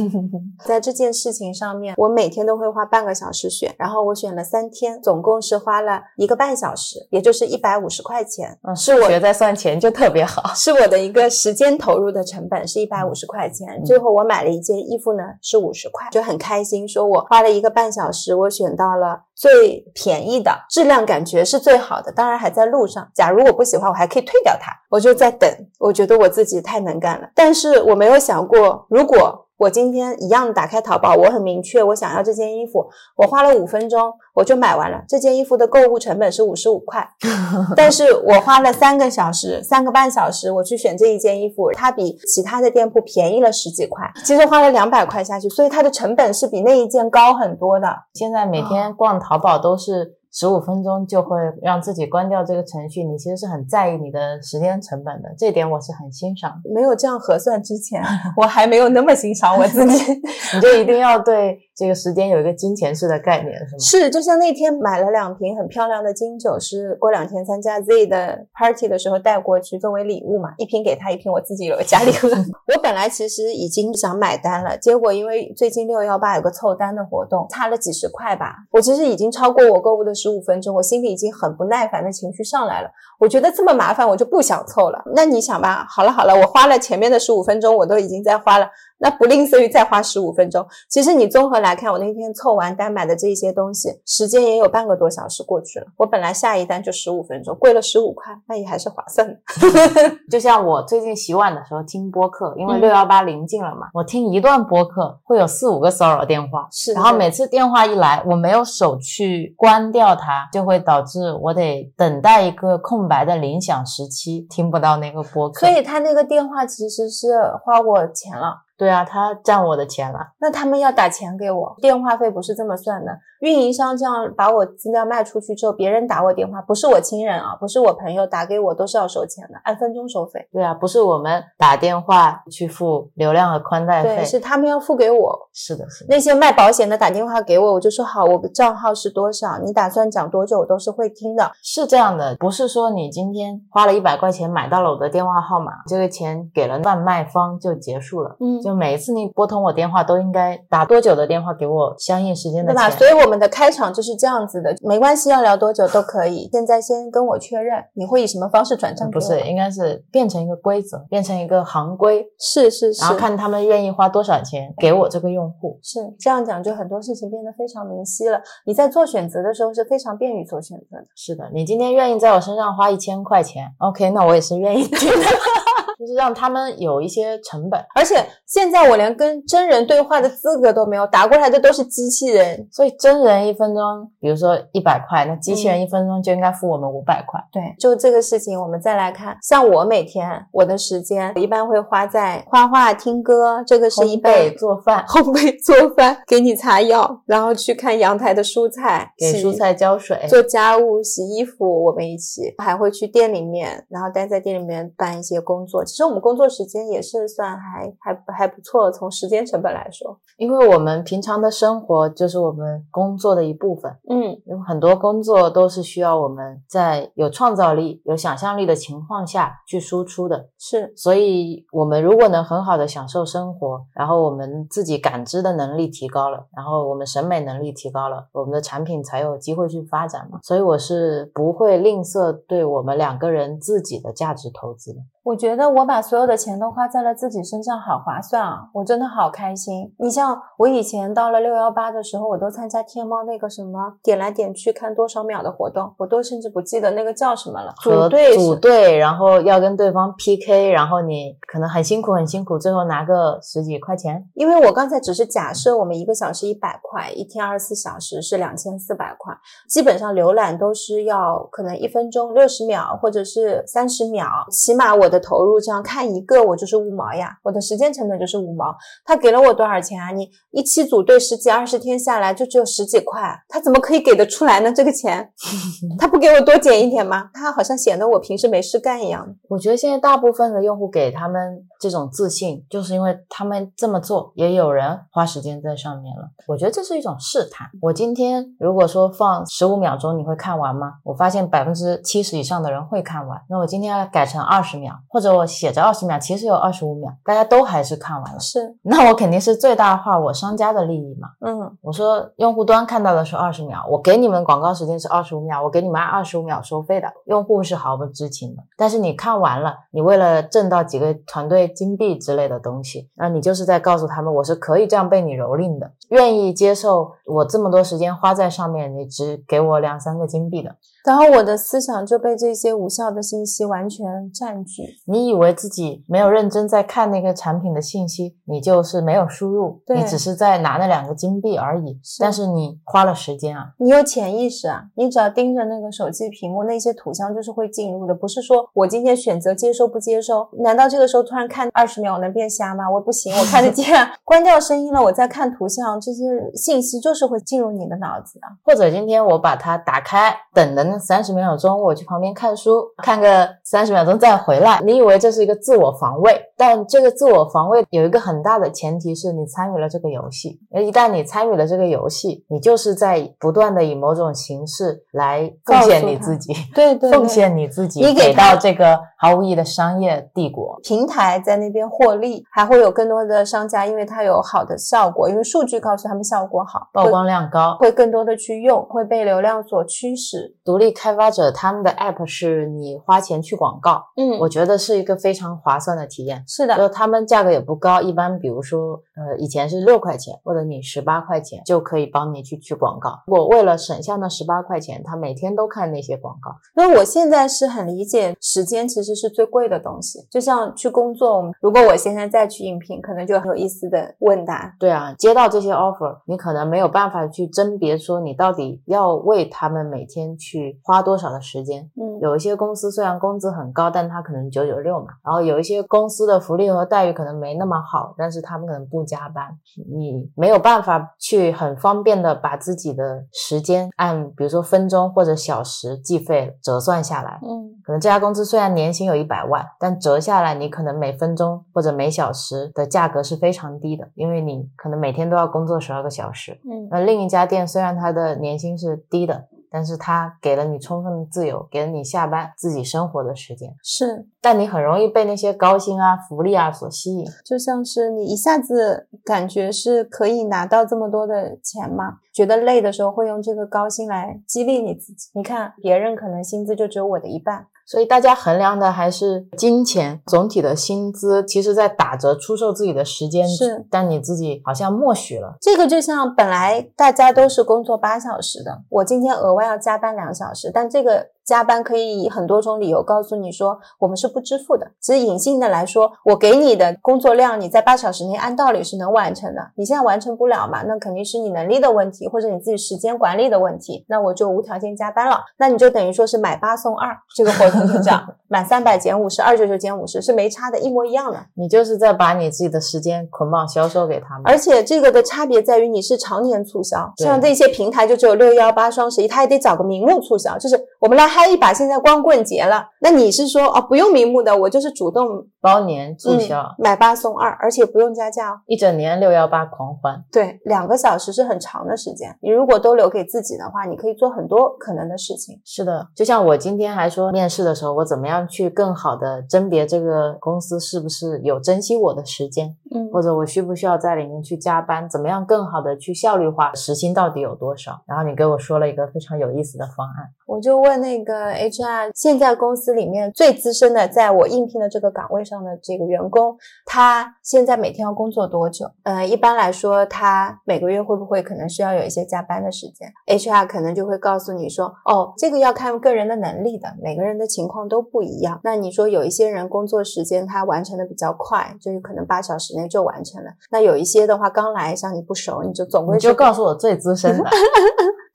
[SPEAKER 2] 在这件事情上面，我每天都会花半个小时选，然后我选了三天，总共是花了一个半小时，也就是一百五十块钱。
[SPEAKER 1] 嗯，是我学在算钱就特别好。
[SPEAKER 2] 是我的一个时间投入的成本是一百五十块钱，最后我买了一件衣服呢是五十块，就很开心，说我花了一个半小时，我选到了最便宜的，质量感觉是最好的，当然还在路上。假如我不喜欢，我还可以退掉它，我就在等，我觉得我自己太能干了。但是我没有想过，如果我今天一样打开淘宝，我很明确，我想要这件衣服，我花了五分钟我就买完了。这件衣服的购物成本是五十五块，但是我花了三个小时、三个半小时，我去选这一件衣服，它比其他的店铺便宜了十几块，其实花了两百块下去，所以它的成本是比那一件高很多的。
[SPEAKER 1] 现在每天逛淘宝都是十五分钟就会让自己关掉这个程序，你其实是很在意你的时间成本的，这点我是很欣赏的。
[SPEAKER 2] 没有这样核算之前，我还没有那么欣赏我自己。
[SPEAKER 1] 你就一定要对这个时间有一个金钱式的概念，是吗？
[SPEAKER 2] 是，就像那天买了两瓶很漂亮的金酒，是过两天参加 Z 的 party 的时候带过去作为礼物嘛，一瓶给他，一瓶我自己留家里喝。我本来其实已经想买单了，结果因为最近六幺八有个凑单的活动，差了几十块吧，我其实已经超过我购物的十五分钟，我心里已经很不耐烦的情绪上来了。我觉得这么麻烦，我就不想凑了。那你想吧，好了好了，我花了前面的十五分钟，我都已经在花了。那不吝啬于再花十五分钟。其实你综合来看，我那天凑完单买的这些东西，时间也有半个多小时过去了。我本来下一单就十五分钟，贵了十五块，那也还是划算的。
[SPEAKER 1] 就像我最近洗碗的时候听播客，因为
[SPEAKER 2] 嗯
[SPEAKER 1] 六幺八临近了嘛，我听一段播客会有四五个骚扰电话，
[SPEAKER 2] 是
[SPEAKER 1] 然后每次电话一来，我没有手去关掉它，就会导致我得等待一个空白的铃响时期，听不到那个播客。
[SPEAKER 2] 所以他那个电话其实是花我钱了。
[SPEAKER 1] 对啊，他占我的钱了。
[SPEAKER 2] 那他们要打钱给我，电话费不是这么算的。运营商这样把我资料卖出去之后，别人打我电话，不是我亲人啊，不是我朋友打给我，都是要收钱的，按分钟收费。
[SPEAKER 1] 对啊，不是我们打电话去付流量和宽带费，
[SPEAKER 2] 对，是他们要付给我。
[SPEAKER 1] 是的，是的。
[SPEAKER 2] 那些卖保险的打电话给我，我就说好，我的账号是多少，你打算讲多久，我都是会听的。
[SPEAKER 1] 是这样的，不是说你今天花了一百块钱买到了我的电话号码，这个钱给了贩卖方就结束了。
[SPEAKER 2] 嗯，
[SPEAKER 1] 就每一次你拨通我电话，都应该打多久的电话给我相应时间的
[SPEAKER 2] 对吧？所以我们的开场就是这样子的，没关系，要聊多久都可以。现在先跟我确认，你会以什么方式转账？
[SPEAKER 1] 不是，应该是变成一个规则，变成一个行规，
[SPEAKER 2] 是是是，
[SPEAKER 1] 然后看他们愿意花多少钱给我这个用户。
[SPEAKER 2] 是这样讲，就很多事情变得非常明晰了。你在做选择的时候是非常便于做选择的。
[SPEAKER 1] 是的，你今天愿意在我身上花一千块钱，OK，那我也是愿意的，就是让他们有一些成本。
[SPEAKER 2] 而且现在我连跟真人对话的资格都没有，打过来的都是机器人。
[SPEAKER 1] 所以真人一分钟，比如说一百块，那机器人一分钟就应该付我们五百块。
[SPEAKER 2] 对，就这个事情，我们再来看，像我每天我的时间，我一般会花在画画、听歌，这个是一
[SPEAKER 1] 烘
[SPEAKER 2] 般
[SPEAKER 1] 焙做饭，
[SPEAKER 2] 烘焙、做饭，给你擦药，然后去看阳台的蔬菜，洗
[SPEAKER 1] 给蔬菜浇水，
[SPEAKER 2] 做家务、洗衣服，我们一起还会去店里面，然后待在店里面办一些工作。其实我们工作时间也是算还还还不错，从时间成本来说，
[SPEAKER 1] 因为我们平常的生活就是我们工作的一部分，
[SPEAKER 2] 嗯，
[SPEAKER 1] 有很多工作都是需要我们在有创造力、有想象力的情况下去输出的。
[SPEAKER 2] 是
[SPEAKER 1] 所以，我们如果能很好的享受生活，然后我们自己感知的能力提高了，然后我们审美能力提高了，我们的产品才有机会去发展嘛。所以，我是不会吝啬对我们两个人自己的价值投资的。
[SPEAKER 2] 我觉得我把所有的钱都花在了自己身上，好划算啊！我真的好开心。你像我以前到了六幺八的时候，我都参加天猫那个什么点来点去看多少秒的活动，我都甚至不记得那个叫什么了。
[SPEAKER 1] 和
[SPEAKER 2] 组队
[SPEAKER 1] 组队，然后要跟对方 PK，然后你可能很辛苦很辛苦，最后拿个十几块钱。
[SPEAKER 2] 因为我刚才只是假设我们一个小时一百块，一天二十四小时是两千四百块，基本上浏览都是要可能一分钟六十秒或者是三十秒，起码我的投入这样看一个我就是五毛呀，我的时间成本就是五毛。他给了我多少钱啊？你一期组队十几二十天下来就只有十几块，他怎么可以给得出来呢？这个钱，他不给我多减一点吗？他好像显得我平时没事干一样。
[SPEAKER 1] 我觉得现在大部分的用户给他们这种自信，就是因为他们这么做，也有人花时间在上面了。我觉得这是一种试探。我今天如果说放十五秒钟，你会看完吗？我发现百分之七十以上的人会看完。那我今天要改成二十秒，或者我写着二十秒，其实有二十五秒，大家都还是看完了。
[SPEAKER 2] 是，
[SPEAKER 1] 那我肯定是最大化我商家的利益嘛。
[SPEAKER 2] 嗯，
[SPEAKER 1] 我说用户端看到的是二十秒，我给你们广告时间是二十五秒，我给你们按二十五秒收费的，用户是毫不知情的。但是你看完了，你为了挣到几个团队金币之类的东西，那你就是在告诉他们，我是可以这样被你蹂躏的，愿意接受我这么多时间花在上面，你只给我两三个金币的。
[SPEAKER 2] 然后我的思想就被这些无效的信息完全占据。
[SPEAKER 1] 你以为自己没有认真在看那个产品的信息，你就是没有输入，你只是在拿那两个金币而已。
[SPEAKER 2] 是
[SPEAKER 1] 但是你花了时间啊，
[SPEAKER 2] 你有潜意识啊，你只要盯着那个手机屏幕，那些图像就是会进入的，不是说我今天选择接收不接收。难道这个时候突然看二十秒我能变瞎吗？我不行，我看得见啊。关掉声音了，我再看图像，这些信息就是会进入你的脑子啊。
[SPEAKER 1] 或者今天我把它打开，等的那三十秒钟，我去旁边看书，看个三十秒钟再回来。你以为这是一个自我防卫，但这个自我防卫有一个很大的前提是你参与了这个游戏。而一旦你参与了这个游戏，你就是在不断的以某种形式来奉献你自己，
[SPEAKER 2] 对对 对
[SPEAKER 1] 奉献你自己，给
[SPEAKER 2] 你给
[SPEAKER 1] 到这个毫无意义的商业帝国。
[SPEAKER 2] 平台在那边获利，还会有更多的商家，因为它有好的效果，因为数据告诉他们效果好，
[SPEAKER 1] 曝光量高，
[SPEAKER 2] 会会更多的去用，会被流量所驱使。
[SPEAKER 1] 独立开发者他们的 app 是你花钱去广告，
[SPEAKER 2] 嗯，
[SPEAKER 1] 我觉得是一个非常划算的体验。
[SPEAKER 2] 是的，
[SPEAKER 1] 就他们价格也不高，一般比如说，呃，以前是六块钱，或者你十八块钱就可以帮你去去广告。我为了省下那十八块钱，他每天都看那些广告。
[SPEAKER 2] 那我现在是很理解，时间其实是最贵的东西。就像去工作，如果我现在再去应聘，可能就很有意思的问答。
[SPEAKER 1] 对啊，接到这些 offer，你可能没有办法去甄别说你到底要为他们每天去花多少的时间。
[SPEAKER 2] 嗯，
[SPEAKER 1] 有一些公司虽然工资很高，但他可能九九六嘛，然后有一些公司的福利和待遇可能没那么好，但是他们可能不加班，你没有办法去很方便的把自己的时间按比如说分钟或者小时计费折算下来。
[SPEAKER 2] 嗯，
[SPEAKER 1] 可能这家公司虽然年薪有一百万，但折下来你可能每分钟或者每小时的价格是非常低的，因为你可能每天都要工作十二个小时。
[SPEAKER 2] 嗯，
[SPEAKER 1] 那另一家店虽然它的年薪是低的，但是它给了你充分的自由，给了你下班自己生活的时间，
[SPEAKER 2] 是，
[SPEAKER 1] 但你很容易被那些高薪啊、福利啊所吸引。
[SPEAKER 2] 就像是你一下子感觉是可以拿到这么多的钱嘛，觉得累的时候会用这个高薪来激励你自己。你看别人可能薪资就只有我的一半，
[SPEAKER 1] 所以大家衡量的还是金钱，总体的薪资，其实在打折出售自己的时间，
[SPEAKER 2] 是，
[SPEAKER 1] 但你自己好像默许了。
[SPEAKER 2] 这个就像本来大家都是工作八小时的，我今天额外要加班两小时，但这个加班可以以很多种理由告诉你说我们是不支付的。其实隐性的来说，我给你的工作量，你在八小时内按道理是能完成的，你现在完成不了嘛？那肯定是你能力的问题，或者你自己时间管理的问题。那我就无条件加班了，那你就等于说是买八送二，这个活动就这样，满三百减五十，二九九减五十是没差的，一模一样的。
[SPEAKER 1] 你就是在把你自己的时间捆绑销售给他们，
[SPEAKER 2] 而且这个的差别在于你是常年促销，像这些平台就只有六幺八、双十一，它也得找个名目促销，就是我们来嗨一把，现在光棍节了，那你是说哦不用名目的，我就是主动
[SPEAKER 1] 包年促销，
[SPEAKER 2] 嗯、买八送二，而且不用加价哦。
[SPEAKER 1] 一整年六幺八狂欢。
[SPEAKER 2] 对，两个小时是很长的时间，你如果都留给自己的话，你可以做很多可能的事情。
[SPEAKER 1] 是的，就像我今天还说面试的时候，我怎么样去更好的甄别这个公司是不是有珍惜我的时间，
[SPEAKER 2] 嗯
[SPEAKER 1] 或者我需不需要在里面去加班，怎么样更好的去效率化，时薪到底有多少？然后你给我说了一个非常有意思的方案，
[SPEAKER 2] 我就问那个 HR，现在公司里面最资深的，在我应聘的这个岗位上的这个员工，他现在每天要工作多久？呃，一般来说，他每个月会不会可能需要有一些加班的时间？HR 可能就会告诉你说，哦，这个要看个人的能力的，每个人的情况都不一样。那你说有一些人工作时间他完成的比较快，就是可能八小时内就完成了。那有一些的话，刚来像你不熟，你就总归
[SPEAKER 1] 你就告诉我最资深的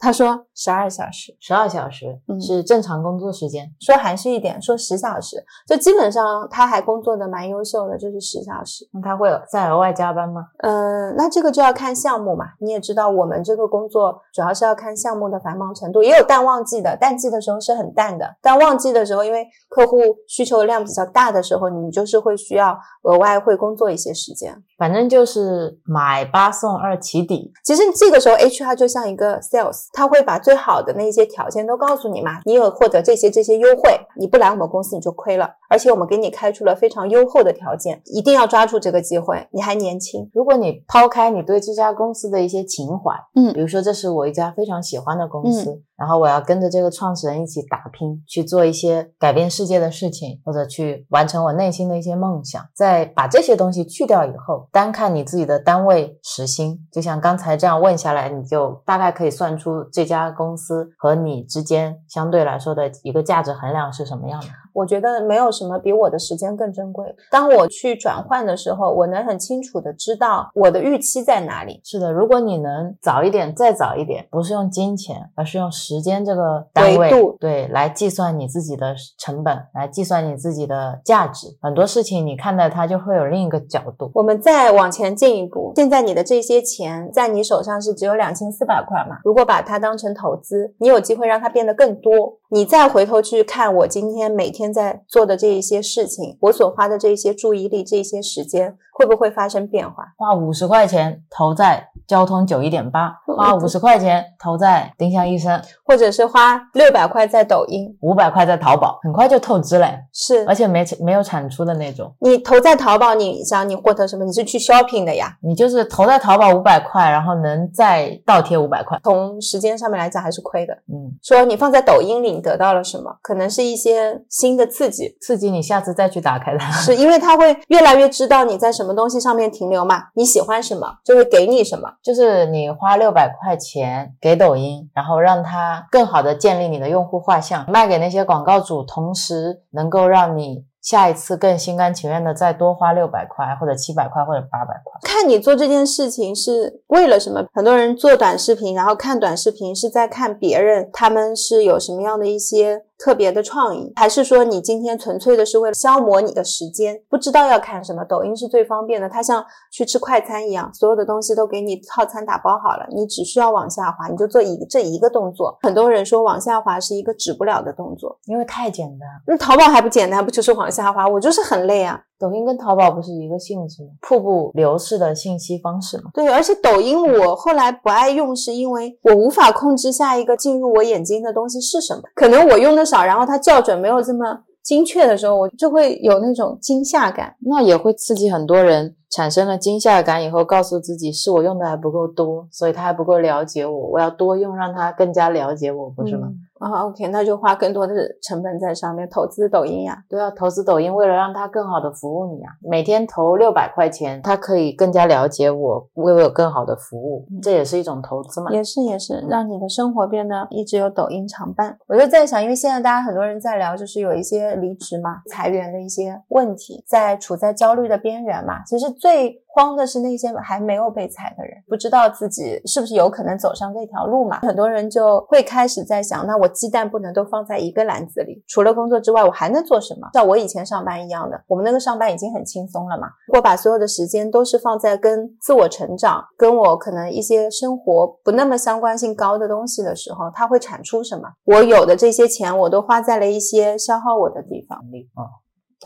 [SPEAKER 2] 他说十二小时。
[SPEAKER 1] 十二小时
[SPEAKER 2] 嗯
[SPEAKER 1] 是正常工作时间。
[SPEAKER 2] 说含蓄一点，说十小时，就基本上他还工作的蛮优秀的，就是十小时。
[SPEAKER 1] 那他会有再额外加班吗？
[SPEAKER 2] 嗯，那这个就要看项目嘛。你也知道，我们这个工作主要是要看项目的繁忙程度，也有淡旺季的，淡季的时候是很淡的，但旺季的时候，因为客户需求量比较大的时候，你就是会需要额外会工作一些时间。
[SPEAKER 1] 反正就是买八送二起底，
[SPEAKER 2] 其实这个时候 HR 就像一个 sales，他会把最好的那些条件都告诉你嘛，你有获得这些这些优惠，你不来我们公司你就亏了，而且我们给你开出了非常优厚的条件，一定要抓住这个机会，你还年轻，
[SPEAKER 1] 如果你抛开你对这家公司的一些情怀，
[SPEAKER 2] 嗯
[SPEAKER 1] 比如说这是我一家非常喜欢的公司，然后我要跟着这个创始人一起打拼，去做一些改变世界的事情，或者去完成我内心的一些梦想。在把这些东西去掉以后，单看你自己的单位时薪，就像刚才这样问下来，你就大概可以算出这家公司和你之间相对来说的一个价值衡量是什么样的。
[SPEAKER 2] 我觉得没有什么比我的时间更珍贵。当我去转换的时候，我能很清楚的知道我的预期在哪里。
[SPEAKER 1] 是的，如果你能早一点，再早一点，不是用金钱，而是用时间这个单位
[SPEAKER 2] 维度
[SPEAKER 1] 对来计算你自己的成本，来计算你自己的价值，很多事情你看待它就会有另一个角度。
[SPEAKER 2] 我们再往前进一步，现在你的这些钱在你手上是只有两千四百块嘛？如果把它当成投资，你有机会让它变得更多。你再回头去看我今天每天在做的这一些事情，我所花的这一些注意力、这一些时间，会不会发生变化？
[SPEAKER 1] 花五十块钱投在交通九一点八，花五十块钱投在丁香医生，
[SPEAKER 2] 或者是花六百块在抖音，
[SPEAKER 1] 五百块在淘宝，很快就透支嘞，
[SPEAKER 2] 是
[SPEAKER 1] 而且没没有产出的那种。
[SPEAKER 2] 你投在淘宝，你想你获得什么？你是去 shopping 的呀。
[SPEAKER 1] 你就是投在淘宝五百块，然后能再倒贴五百块。
[SPEAKER 2] 从时间上面来讲还是亏的。
[SPEAKER 1] 嗯，
[SPEAKER 2] 说你放在抖音里你得到了什么？可能是一些新的刺激，
[SPEAKER 1] 刺激你下次再去打开它。
[SPEAKER 2] 是因为它会越来越知道你在什么东西上面停留嘛，你喜欢什么就会给你什么。
[SPEAKER 1] 就是你花六百块钱给抖音，然后让它更好的建立你的用户画像，卖给那些广告主，同时能够让你下一次更心甘情愿的再多花六百块，或者七百块，或者八百块。
[SPEAKER 2] 看你做这件事情是为了什么？很多人做短视频，然后看短视频是在看别人他们是有什么样的一些特别的创意，还是说你今天纯粹的是为了消磨你的时间？不知道要看什么，抖音是最方便的，它像去吃快餐一样，所有的东西都给你套餐打包好了，你只需要往下滑，你就做一个这一个动作。很多人说往下滑是一个止不了的动作，
[SPEAKER 1] 因为太简单。
[SPEAKER 2] 那淘宝还不简单，不就是往下滑？我就是很累啊。
[SPEAKER 1] 抖音跟淘宝不是一个性质吗？瀑布流式的信息方式嘛。
[SPEAKER 2] 对，而且抖音我后来不爱用，是因为我无法控制下一个进入我眼睛的东西是什么。可能我用的少，然后它校准没有这么精确的时候，我就会有那种惊吓感。
[SPEAKER 1] 那也会刺激很多人产生了惊吓感以后，告诉自己是我用的还不够多，所以他还不够了解我，我要多用，让他更加了解我，不是吗？
[SPEAKER 2] 啊、o k 那就花更多的成本在上面，投资抖音呀。
[SPEAKER 1] 都要投资抖音，为了让他更好的服务你啊！每天投六百块钱，他可以更加了解我，为我有更好的服务，这也是一种投资嘛。
[SPEAKER 2] 也是也是，让你的生活变得一直有抖音常伴。我就在想，因为现在大家很多人在聊，就是有一些离职嘛、裁员的一些问题，在处在焦虑的边缘嘛。其实最慌的是那些还没有被裁的人，不知道自己是不是有可能走上这条路嘛。很多人就会开始在想，那我鸡蛋不能都放在一个篮子里，除了工作之外，我还能做什么？像我以前上班一样的，我们那个上班已经很轻松了嘛。如果把所有的时间都是放在跟自我成长、跟我可能一些生活不那么相关性高的东西的时候，它会产出什么？我有的这些钱，我都花在了一些消耗我的地方。
[SPEAKER 1] 啊、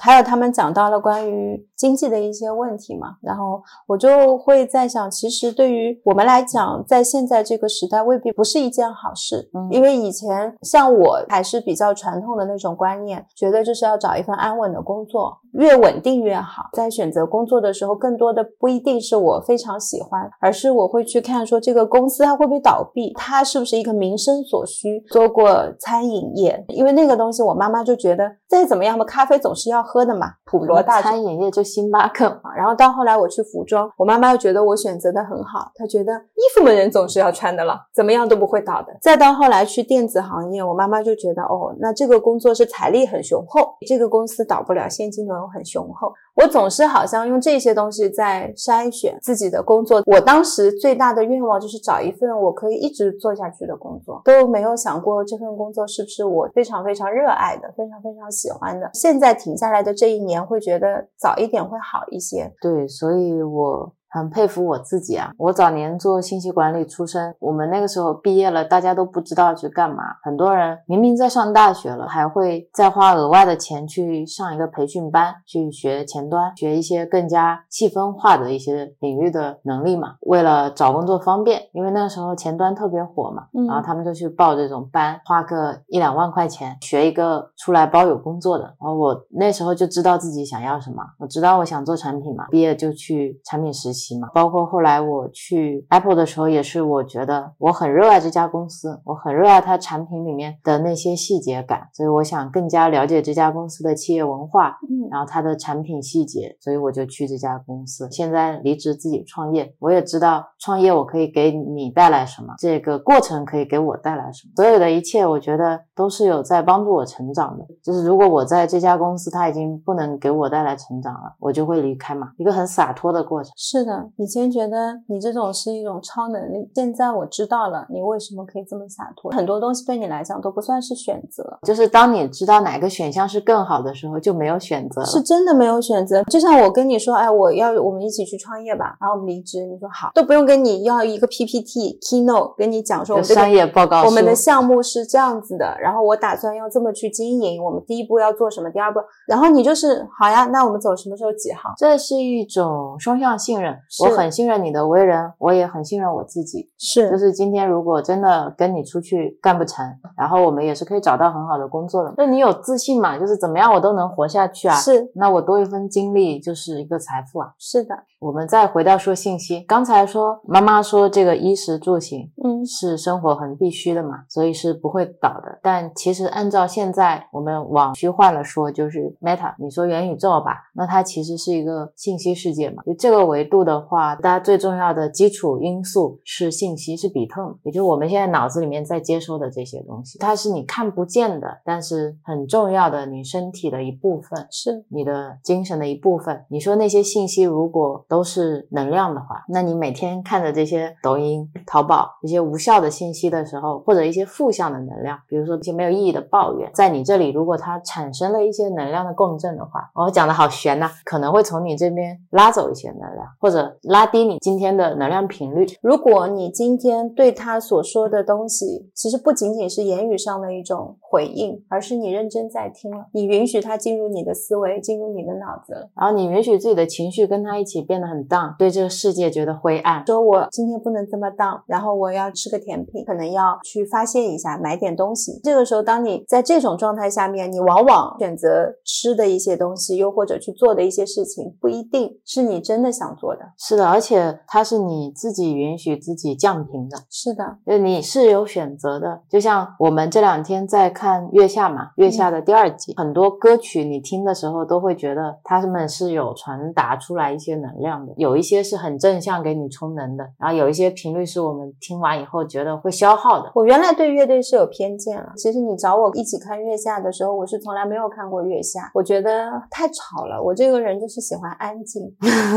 [SPEAKER 2] 还有他们讲到了关于经济的一些问题嘛，然后我就会在想，其实对于我们来讲，在现在这个时代未必不是一件好事，
[SPEAKER 1] 嗯
[SPEAKER 2] 因为以前像我还是比较传统的那种观念，觉得就是要找一份安稳的工作，越稳定越好。在选择工作的时候，更多的不一定是我非常喜欢，而是我会去看说这个公司它会不会倒闭，它是不是一个民生所需。做过餐饮业，因为那个东西，我妈妈就觉得再怎么样吧，咖啡总是要喝的嘛，普罗大众
[SPEAKER 1] 餐饮业就星巴克嘛，
[SPEAKER 2] 然后到后来我去服装，我妈妈又觉得我选择的很好，她觉得衣服嘛人总是要穿的了，怎么样都不会倒的。再到后来去电子行业，我妈妈就觉得哦，那这个工作是财力很雄厚，这个公司倒不了，现金流很雄厚。我总是好像用这些东西在筛选自己的工作。我当时最大的愿望就是找一份我可以一直做下去的工作，都没有想过这份工作是不是我非常非常热爱的、非常非常喜欢的。现在停下来的这一年，会觉得早一点会好一些。
[SPEAKER 1] 对，所以我很佩服我自己啊！我早年做信息管理出身，我们那个时候毕业了，大家都不知道去干嘛。很多人明明在上大学了，还会再花额外的钱去上一个培训班，去学前端，学一些更加细分化的一些领域的能力嘛。为了找工作方便，因为那个时候前端特别火嘛，
[SPEAKER 2] 嗯
[SPEAKER 1] 然后他们就去报这种班，花个一两万块钱学一个出来包有工作的。然后我那时候就知道自己想要什么，我知道我想做产品嘛，毕业就去产品实习。包括后来我去 Apple 的时候，也是我觉得我很热爱这家公司，我很热爱它产品里面的那些细节感，所以我想更加了解这家公司的企业文化，
[SPEAKER 2] 嗯
[SPEAKER 1] 然后它的产品细节，所以我就去这家公司。现在离职自己创业，我也知道创业我可以给你带来什么，这个过程可以给我带来什么，所有的一切，我觉得都是有在帮助我成长的。就是如果我在这家公司，它已经不能给我带来成长了，我就会离开嘛，一个很洒脱的过程。
[SPEAKER 2] 是的，以前觉得你这种是一种超能力，现在我知道了你为什么可以这么洒脱。很多东西对你来讲都不算是选择，
[SPEAKER 1] 就是当你知道哪个选项是更好的时候，就没有选择了。
[SPEAKER 2] 是真的没有选择。就像我跟你说，哎，我要我们一起去创业吧，然后我们离职，你说好，都不用跟你要一个 PPT keynote 跟你讲说我们这个
[SPEAKER 1] 商业报告，
[SPEAKER 2] 我们的项目是这样子的，然后我打算要这么去经营。我们第一步要做什么？第二步，然后你就是好呀，那我们走什么时候几号？
[SPEAKER 1] 这是一种双向信任。
[SPEAKER 2] 是
[SPEAKER 1] 我很信任你的为人，我也很信任我自己。是就是是今天如果真的跟你出去干不成，然后我们也是可以找到很好的工作的。那你有自信嘛？就是怎么样我都能活下去啊。
[SPEAKER 2] 是
[SPEAKER 1] 那我多一分精力就是一个财富啊。
[SPEAKER 2] 是的，
[SPEAKER 1] 我们再回到说信息，刚才说妈妈说这个衣食住行
[SPEAKER 2] 嗯，
[SPEAKER 1] 是生活很必须的嘛，所以是不会倒的。但其实按照现在我们往虚幻了说，就是 Meta，你说元宇宙吧，那它其实是一个信息世界嘛。就这个维度的话，大家最重要的基础因素是信息，是比特嘛，也就是我们现在脑子里面在接收的这些东西，它是你看不见的，但是很重要的你身体的一部分。
[SPEAKER 2] 是
[SPEAKER 1] 你的精神的一部分。你说那些信息如果都是能量的话，那你每天看着这些抖音、淘宝一些无效的信息的时候，或者一些负向的能量，比如说一些没有意义的抱怨，在你这里如果它产生了一些能量的共振的话，我讲的好悬呐、可能会从你这边拉走一些能量，或者拉低你今天的能量频率。
[SPEAKER 2] 如果你今天对他所说的东西，其实不仅仅是言语上的一种回应，而是你认真在听了，你允许他进入你的思维，进入你的脑子了。
[SPEAKER 1] 然后你允许自己的情绪跟他一起变得很 down，对这个世界觉得灰暗，
[SPEAKER 2] 说我今天不能这么当，然后我要吃个甜品，可能要去发泄一下，买点东西。这个时候，当你在这种状态下面，你往往选择吃的一些东西，又或者去做的一些事情，不一定是你真的想做的。
[SPEAKER 1] 是的，而且它是你自己允许自己降频的。
[SPEAKER 2] 是的，
[SPEAKER 1] 就你是有选择的，就像我们这两天在看《月下》嘛，《月下》的第二集，很多歌曲你听的时候都会觉得他们是有传达出来一些能量的，有一些是很正向给你充能的，然后有一些频率是我们听完以后觉得会消耗的。
[SPEAKER 2] 我原来对乐队是有偏见了。其实你找我一起看月下的时候，我是从来没有看过月下，我觉得太吵了。我这个人就是喜欢安静，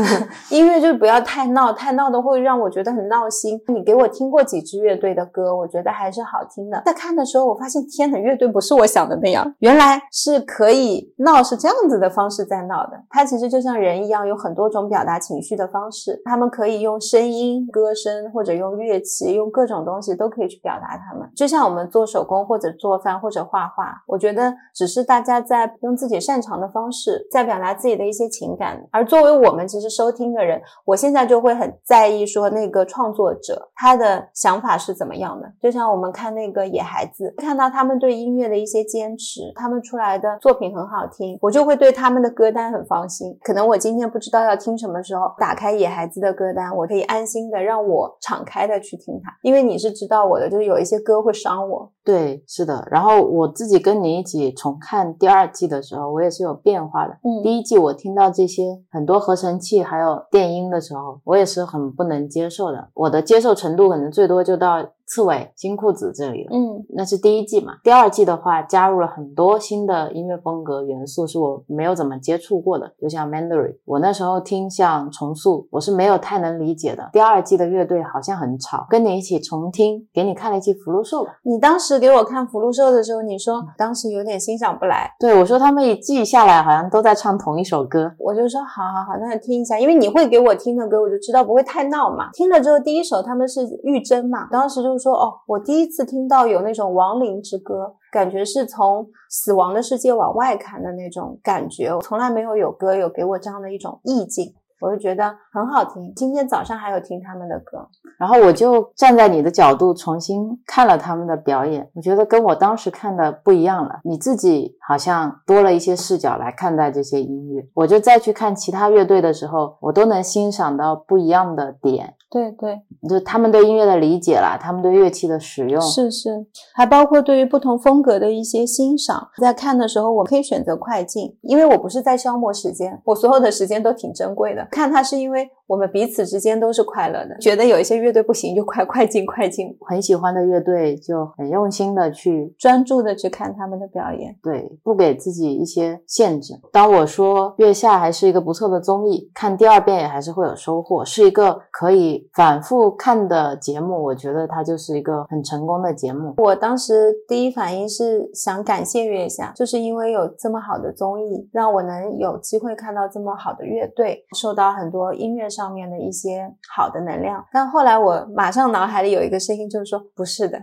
[SPEAKER 2] 音乐就不要太闹，太闹的会让我觉得很闹心。你给我听过几支乐队的歌，我觉得还是好听的。在看的时候，我发现天呐，乐队不是我想的那样，原来是可以闹，是这样子的方式在闹的。它其实就像人一样，有很多种表达情绪的方式，他们可以用声音、歌声，或者用乐器，用各种东西都可以去表达他们。就像我们做手工或者做饭或者画画，我觉得只是大家在用自己擅长的方式在表达自己的一些情感。而作为我们其实收听的人，我现在就会很在意说那个创作者他的想法是怎么样的。就像我们看那个野孩子，看到他们对音乐的一些坚持，他们出来的作品很好听，我就会对他们的歌单很放心。可能我今天不知道要听什么候，打开野孩子的歌单，我可以安心的让我敞开的去听它，因为你是知道我的，就是有一些歌会伤我。
[SPEAKER 1] 对，是的。然后我自己跟你一起重看第二季的时候，我也是有变化的。
[SPEAKER 2] 嗯
[SPEAKER 1] 第一季我听到这些很多合成器还有电音的时候，我也是很不能接受的。我的接受程度可能最多就到刺猬、金裤子这里了。
[SPEAKER 2] 嗯
[SPEAKER 1] 那是第一季嘛，第二季的话加入了很多新的音乐风格元素，是我没有怎么接触过的，就像 Mandarin，我那时候听像重塑，我是没有太能理解的。第二季的乐队好像很吵，跟你一起重听，给你看了一期福禄寿吧。
[SPEAKER 2] 你当时给我看福禄寿的时候，你说当时有点欣赏不来，
[SPEAKER 1] 对我说，他们一记下来好像都在唱同一首歌。
[SPEAKER 2] 我就说好好好，那听一下，因为你会给我听的歌，我就知道不会太闹嘛。听了之后，第一首他们是玉珍嘛，当时就说哦，我第一次听到有那种亡灵之歌，感觉是从死亡的世界往外看的那种感觉，我从来没有有歌有给我这样的一种意境。我就觉得很好听。今天早上还有听他们的歌，
[SPEAKER 1] 然后我就站在你的角度重新看了他们的表演，我觉得跟我当时看的不一样了。你自己好像多了一些视角来看待这些音乐，我就再去看其他乐队的时候，我都能欣赏到不一样的点。
[SPEAKER 2] 对对，
[SPEAKER 1] 就他们对音乐的理解啦，他们对乐器的使用，
[SPEAKER 2] 是是，还包括对于不同风格的一些欣赏。在看的时候，我可以选择快进，因为我不是在消磨时间，我所有的时间都挺珍贵的。看它是因为我们彼此之间都是快乐的，觉得有一些乐队不行就快快进快进，
[SPEAKER 1] 很喜欢的乐队就很用心的去
[SPEAKER 2] 专注的去看他们的表演，
[SPEAKER 1] 对，不给自己一些限制。当我说《月下》还是一个不错的综艺，看第二遍也还是会有收获，是一个可以。反复看的节目，我觉得它就是一个很成功的节目。
[SPEAKER 2] 我当时第一反应是想感谢月下，就是因为有这么好的综艺，让我能有机会看到这么好的乐队，受到很多音乐上面的一些好的能量。但后来我马上脑海里有一个声音，就是说不是的，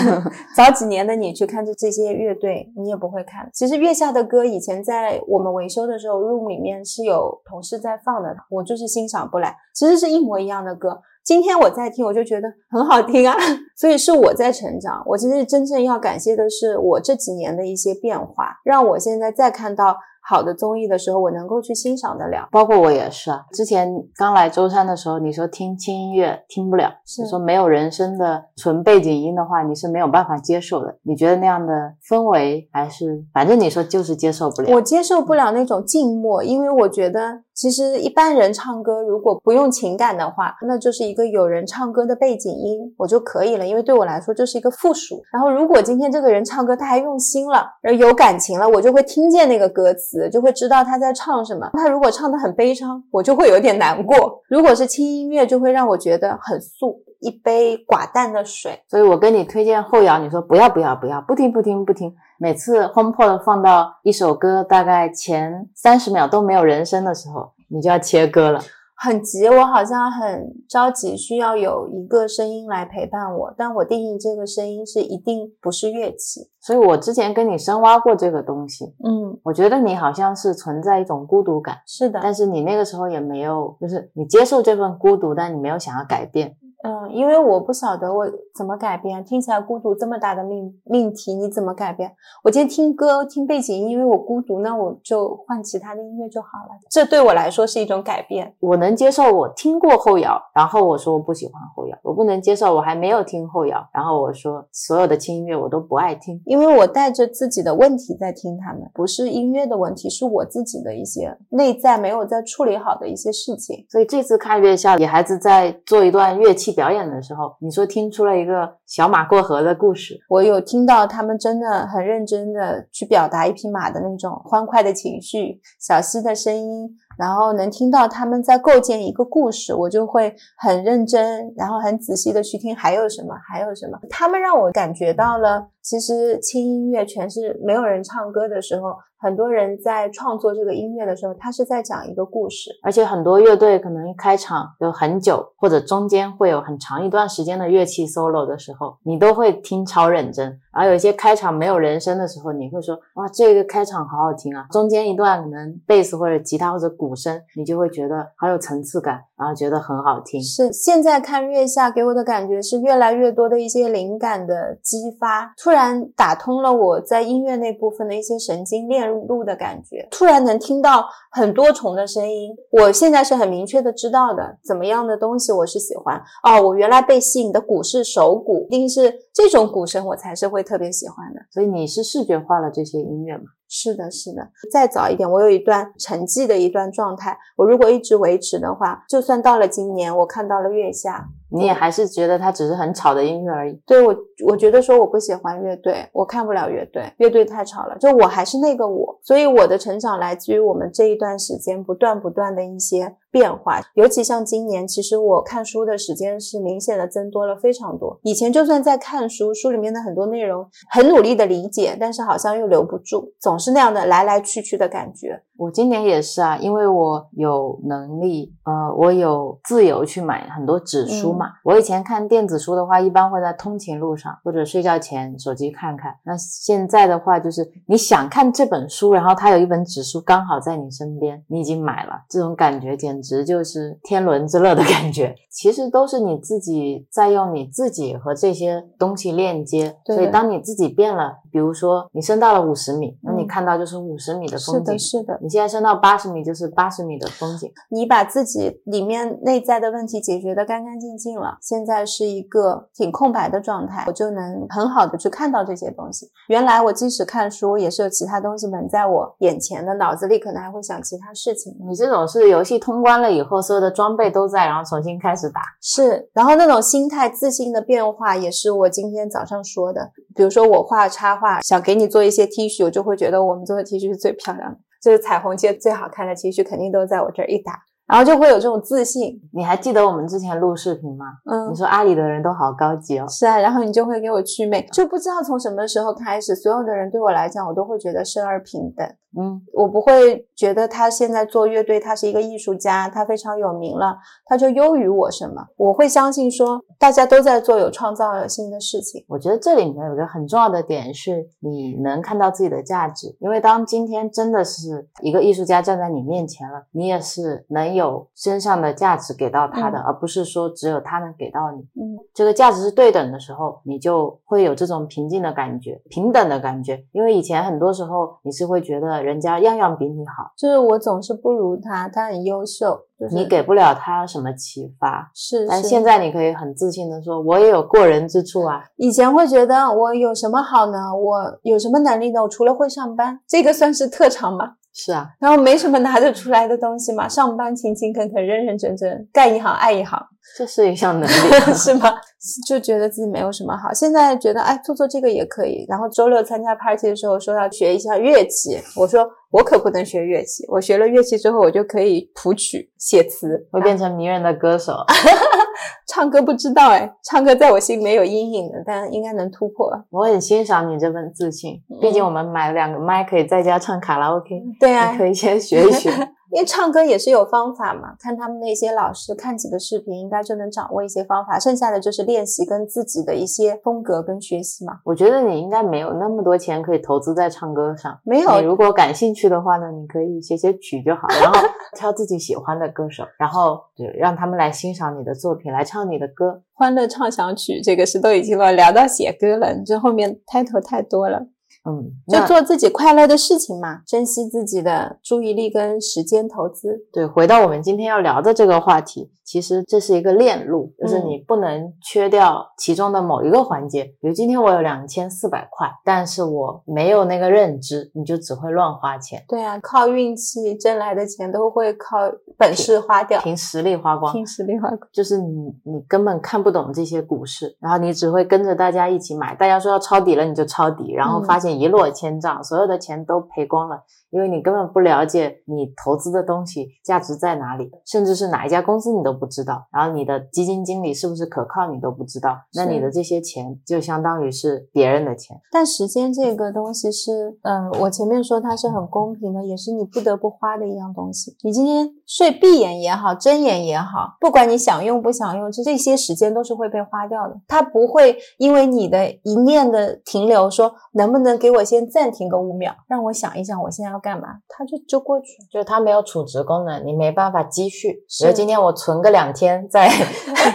[SPEAKER 2] 早几年的你去看这这些乐队，你也不会看。其实月下的歌以前在我们维修的时候，room 里面是有同事在放的，我就是欣赏不来。其实是一模一样的歌。今天我在听，我就觉得很好听啊，所以是我在成长。我其实真正要感谢的是我这几年的一些变化，让我现在再看到。好的综艺的时候，我能够去欣赏得了，
[SPEAKER 1] 包括我也是啊。之前刚来舟山的时候，你说听轻音乐听不了，你说没有人声的纯背景音的话，你是没有办法接受的。你觉得那样的氛围还是，反正你说就是接受不了。
[SPEAKER 2] 我接受不了那种静默，因为我觉得其实一般人唱歌如果不用情感的话，那就是一个有人唱歌的背景音，我就可以了。因为对我来说这是一个附属。然后如果今天这个人唱歌他还用心了，而有感情了，我就会听见那个歌词。就会知道他在唱什么。他如果唱的很悲伤，我就会有点难过。如果是轻音乐，就会让我觉得很素，一杯寡淡的水。
[SPEAKER 1] 所以我跟你推荐后摇，你说不要不要不要，不听不听不听。每次 HomePod 放到一首歌大概前三十秒都没有人声的时候，你就要切歌了。
[SPEAKER 2] 很急，我好像很着急，需要有一个声音来陪伴我。但我定义这个声音是一定不是乐器，
[SPEAKER 1] 所以我之前跟你深挖过这个东西。
[SPEAKER 2] 嗯，
[SPEAKER 1] 我觉得你好像是存在一种孤独感，
[SPEAKER 2] 是的。
[SPEAKER 1] 但是你那个时候也没有，就是你接受这份孤独，但你没有想要改变。
[SPEAKER 2] 嗯，因为我不晓得我怎么改变。听起来孤独这么大的命命题，你怎么改变？我今天听歌听背景音，因为我孤独，那我就换其他的音乐就好了。这对我来说是一种改变。
[SPEAKER 1] 我能接受我听过后摇，然后我说我不喜欢后摇。我不能接受我还没有听后摇，然后我说所有的轻音乐我都不爱听，
[SPEAKER 2] 因为我带着自己的问题在听他们，不是音乐的问题，是我自己的一些内在没有在处理好的一些事情。
[SPEAKER 1] 所以这次看月下，野孩子在做一段乐器。表演的时候，你说听出了一个小马过河的故事，
[SPEAKER 2] 我有听到他们真的很认真的去表达一匹马的那种欢快的情绪，小溪的声音，然后能听到他们在构建一个故事，我就会很认真，然后很仔细的去听还有什么，还有什么，他们让我感觉到了，其实轻音乐全是没有人唱歌的时候。很多人在创作这个音乐的时候，他是在讲一个故事，
[SPEAKER 1] 而且很多乐队可能一开场有很久，或者中间会有很长一段时间的乐器 solo 的时候，你都会听超认真。而有一些开场没有人声的时候，你会说哇，这个开场好好听啊！中间一段可能贝斯或者吉他或者鼓声，你就会觉得好有层次感，然后觉得很好听。
[SPEAKER 2] 是现在看月下给我的感觉是越来越多的一些灵感的激发，突然打通了我在音乐那部分的一些神经链。路的感觉，突然能听到很多重的声音。我现在是很明确的知道的，怎么样的东西我是喜欢哦。我原来被吸引的鼓是手鼓，一定是这种鼓声，我才是会特别喜欢的。
[SPEAKER 1] 所以你是视觉化了这些音乐吗？
[SPEAKER 2] 是的，是的。再早一点，我有一段沉寂的一段状态。我如果一直维持的话，就算到了今年，我看到了月下。
[SPEAKER 1] 你也还是觉得它只是很吵的音乐而已。
[SPEAKER 2] 对我，我觉得说我不喜欢乐队，我看不了乐队，乐队太吵了。就我还是那个我，所以我的成长来自于我们这一段时间不断不断的一些变化。尤其像今年，其实我看书的时间是明显的增多了非常多。以前就算在看书，书里面的很多内容很努力的理解，但是好像又留不住，总是那样的来来去去的感觉。
[SPEAKER 1] 我今年也是啊，因为我有能力，呃，我有自由去买很多纸书嘛。我以前看电子书的话，一般会在通勤路上或者睡觉前手机看看。那现在的话，就是你想看这本书，然后它有一本纸书刚好在你身边，你已经买了，这种感觉简直。直就是天伦之乐的感觉，其实都是你自己在用你自己和这些东西链接。所以当你自己变了，比如说你升到了五十米，那看到就是五十米的风景
[SPEAKER 2] 的，。是的。
[SPEAKER 1] 你现在升到八十米，就是八十米的风景。
[SPEAKER 2] 你把自己里面内在的问题解决的干干净净了，现在是一个挺空白的状态，我就能很好的去看到这些东西。原来我即使看书，也是有其他东西蒙在我眼前的，脑子里可能还会想其他事情。
[SPEAKER 1] 你这种是游戏通关了以后，所有的装备都在，然后重新开始打。
[SPEAKER 2] 是，然后那种心态、自信的变化，也是我今天早上说的。比如说我画插画，想给你做一些 T 恤，我就会觉得我们做的 T 恤是最漂亮的，就是彩虹街最好看的 T 恤，肯定都在我这儿一打，然后就会有这种自信。
[SPEAKER 1] 你还记得我们之前录视频吗？
[SPEAKER 2] 嗯
[SPEAKER 1] 你，说阿里的人都好高级哦。
[SPEAKER 2] 是啊，然后你就会给我祛魅，就不知道从什么时候开始，所有的人对我来讲，我都会觉得生而平等。
[SPEAKER 1] 嗯，
[SPEAKER 2] 我不会觉得他现在做乐队，他是一个艺术家，他非常有名了，他就优于我什么？我会相信说，大家都在做有创造性的事情。
[SPEAKER 1] 我觉得这里面有一个很重要的点是，你能看到自己的价值。因为当今天真的是一个艺术家站在你面前了，你也是能有身上的价值给到他的，
[SPEAKER 2] 嗯
[SPEAKER 1] 而不是说只有他能给到你。
[SPEAKER 2] 嗯，
[SPEAKER 1] 这个价值是对等的时候，你就会有这种平静的感觉、平等的感觉。因为以前很多时候你是会觉得人家样样比你好，
[SPEAKER 2] 就是我总是不如他，他很优秀，就是
[SPEAKER 1] 你给不了他什么启发。
[SPEAKER 2] 是，是
[SPEAKER 1] 但现在你可以很自信的说，我也有过人之处啊。
[SPEAKER 2] 以前会觉得我有什么好呢？我有什么能力呢？我除了会上班，这个算是特长吗？
[SPEAKER 1] 是啊，
[SPEAKER 2] 然后没什么拿得出来的东西嘛，上班勤勤恳恳、认认真真，干一行爱一行，
[SPEAKER 1] 这是一项能力。
[SPEAKER 2] 是吗？就觉得自己没有什么好。现在觉得，哎，做做这个也可以。然后周六参加 party 的时候说要学一下乐器，我说我可不能学乐器，我学了乐器之后，我就可以谱曲、写词，
[SPEAKER 1] 会变成迷人的歌手。
[SPEAKER 2] 唱歌不知道哎，唱歌在我心里面有阴影的，但应该能突破。
[SPEAKER 1] 我很欣赏你这份自信，毕竟我们买了两个麦，可以在家唱卡拉 OK。
[SPEAKER 2] 对啊
[SPEAKER 1] 你，可以先学一学。
[SPEAKER 2] 因为唱歌也是有方法嘛，看他们那些老师看几个视频，应该就能掌握一些方法，剩下的就是练习跟自己的一些风格跟学习嘛。
[SPEAKER 1] 我觉得你应该没有那么多钱可以投资在唱歌上。
[SPEAKER 2] 没有
[SPEAKER 1] 你如果感兴趣的话呢，你可以写写曲就好，然后挑自己喜欢的歌手，然后就让他们来欣赏你的作品，来唱你的歌。
[SPEAKER 2] 欢乐畅想曲这个是都已经了，聊到写歌了，这后面 title 太多了，
[SPEAKER 1] 嗯，
[SPEAKER 2] 就做自己快乐的事情嘛，珍惜自己的注意力跟时间投资。
[SPEAKER 1] 对，回到我们今天要聊的这个话题，其实这是一个链路，就是
[SPEAKER 2] 嗯
[SPEAKER 1] 你不能缺掉其中的某一个环节。比如今天我有两千四百块，但是我没有那个认知，你就只会乱花钱，
[SPEAKER 2] 对啊，靠运气挣来的钱都会靠本事花掉，
[SPEAKER 1] 凭实力花光。
[SPEAKER 2] 凭实力花光。
[SPEAKER 1] 就是你，你根本看不懂这些股市，然后你只会跟着大家一起买。大家说要抄底了，你就抄底，然后
[SPEAKER 2] 嗯
[SPEAKER 1] 发现一落千丈，所有的钱都赔光了，因为你根本不了解你投资的东西价值在哪里，甚至是哪一家公司你都不知道。然后你的基金经理是不是可靠，你都不知道。那你的这些钱就相当于是别人的钱。
[SPEAKER 2] 但时间这个东西是，嗯、我前面说它是很公平的，也是你不得不花的一样东西。你今天睡闭眼也好，睁眼也好，不管你想用不想用，这这些时间都是会被花掉的。它不会因为你的一念的停留，说能不能给我先暂停个五秒，让我想一想我现在要干嘛，它就就过去。
[SPEAKER 1] 就是它没有储值功能，你没办法积蓄。比
[SPEAKER 2] 是
[SPEAKER 1] 如今天我存个两天再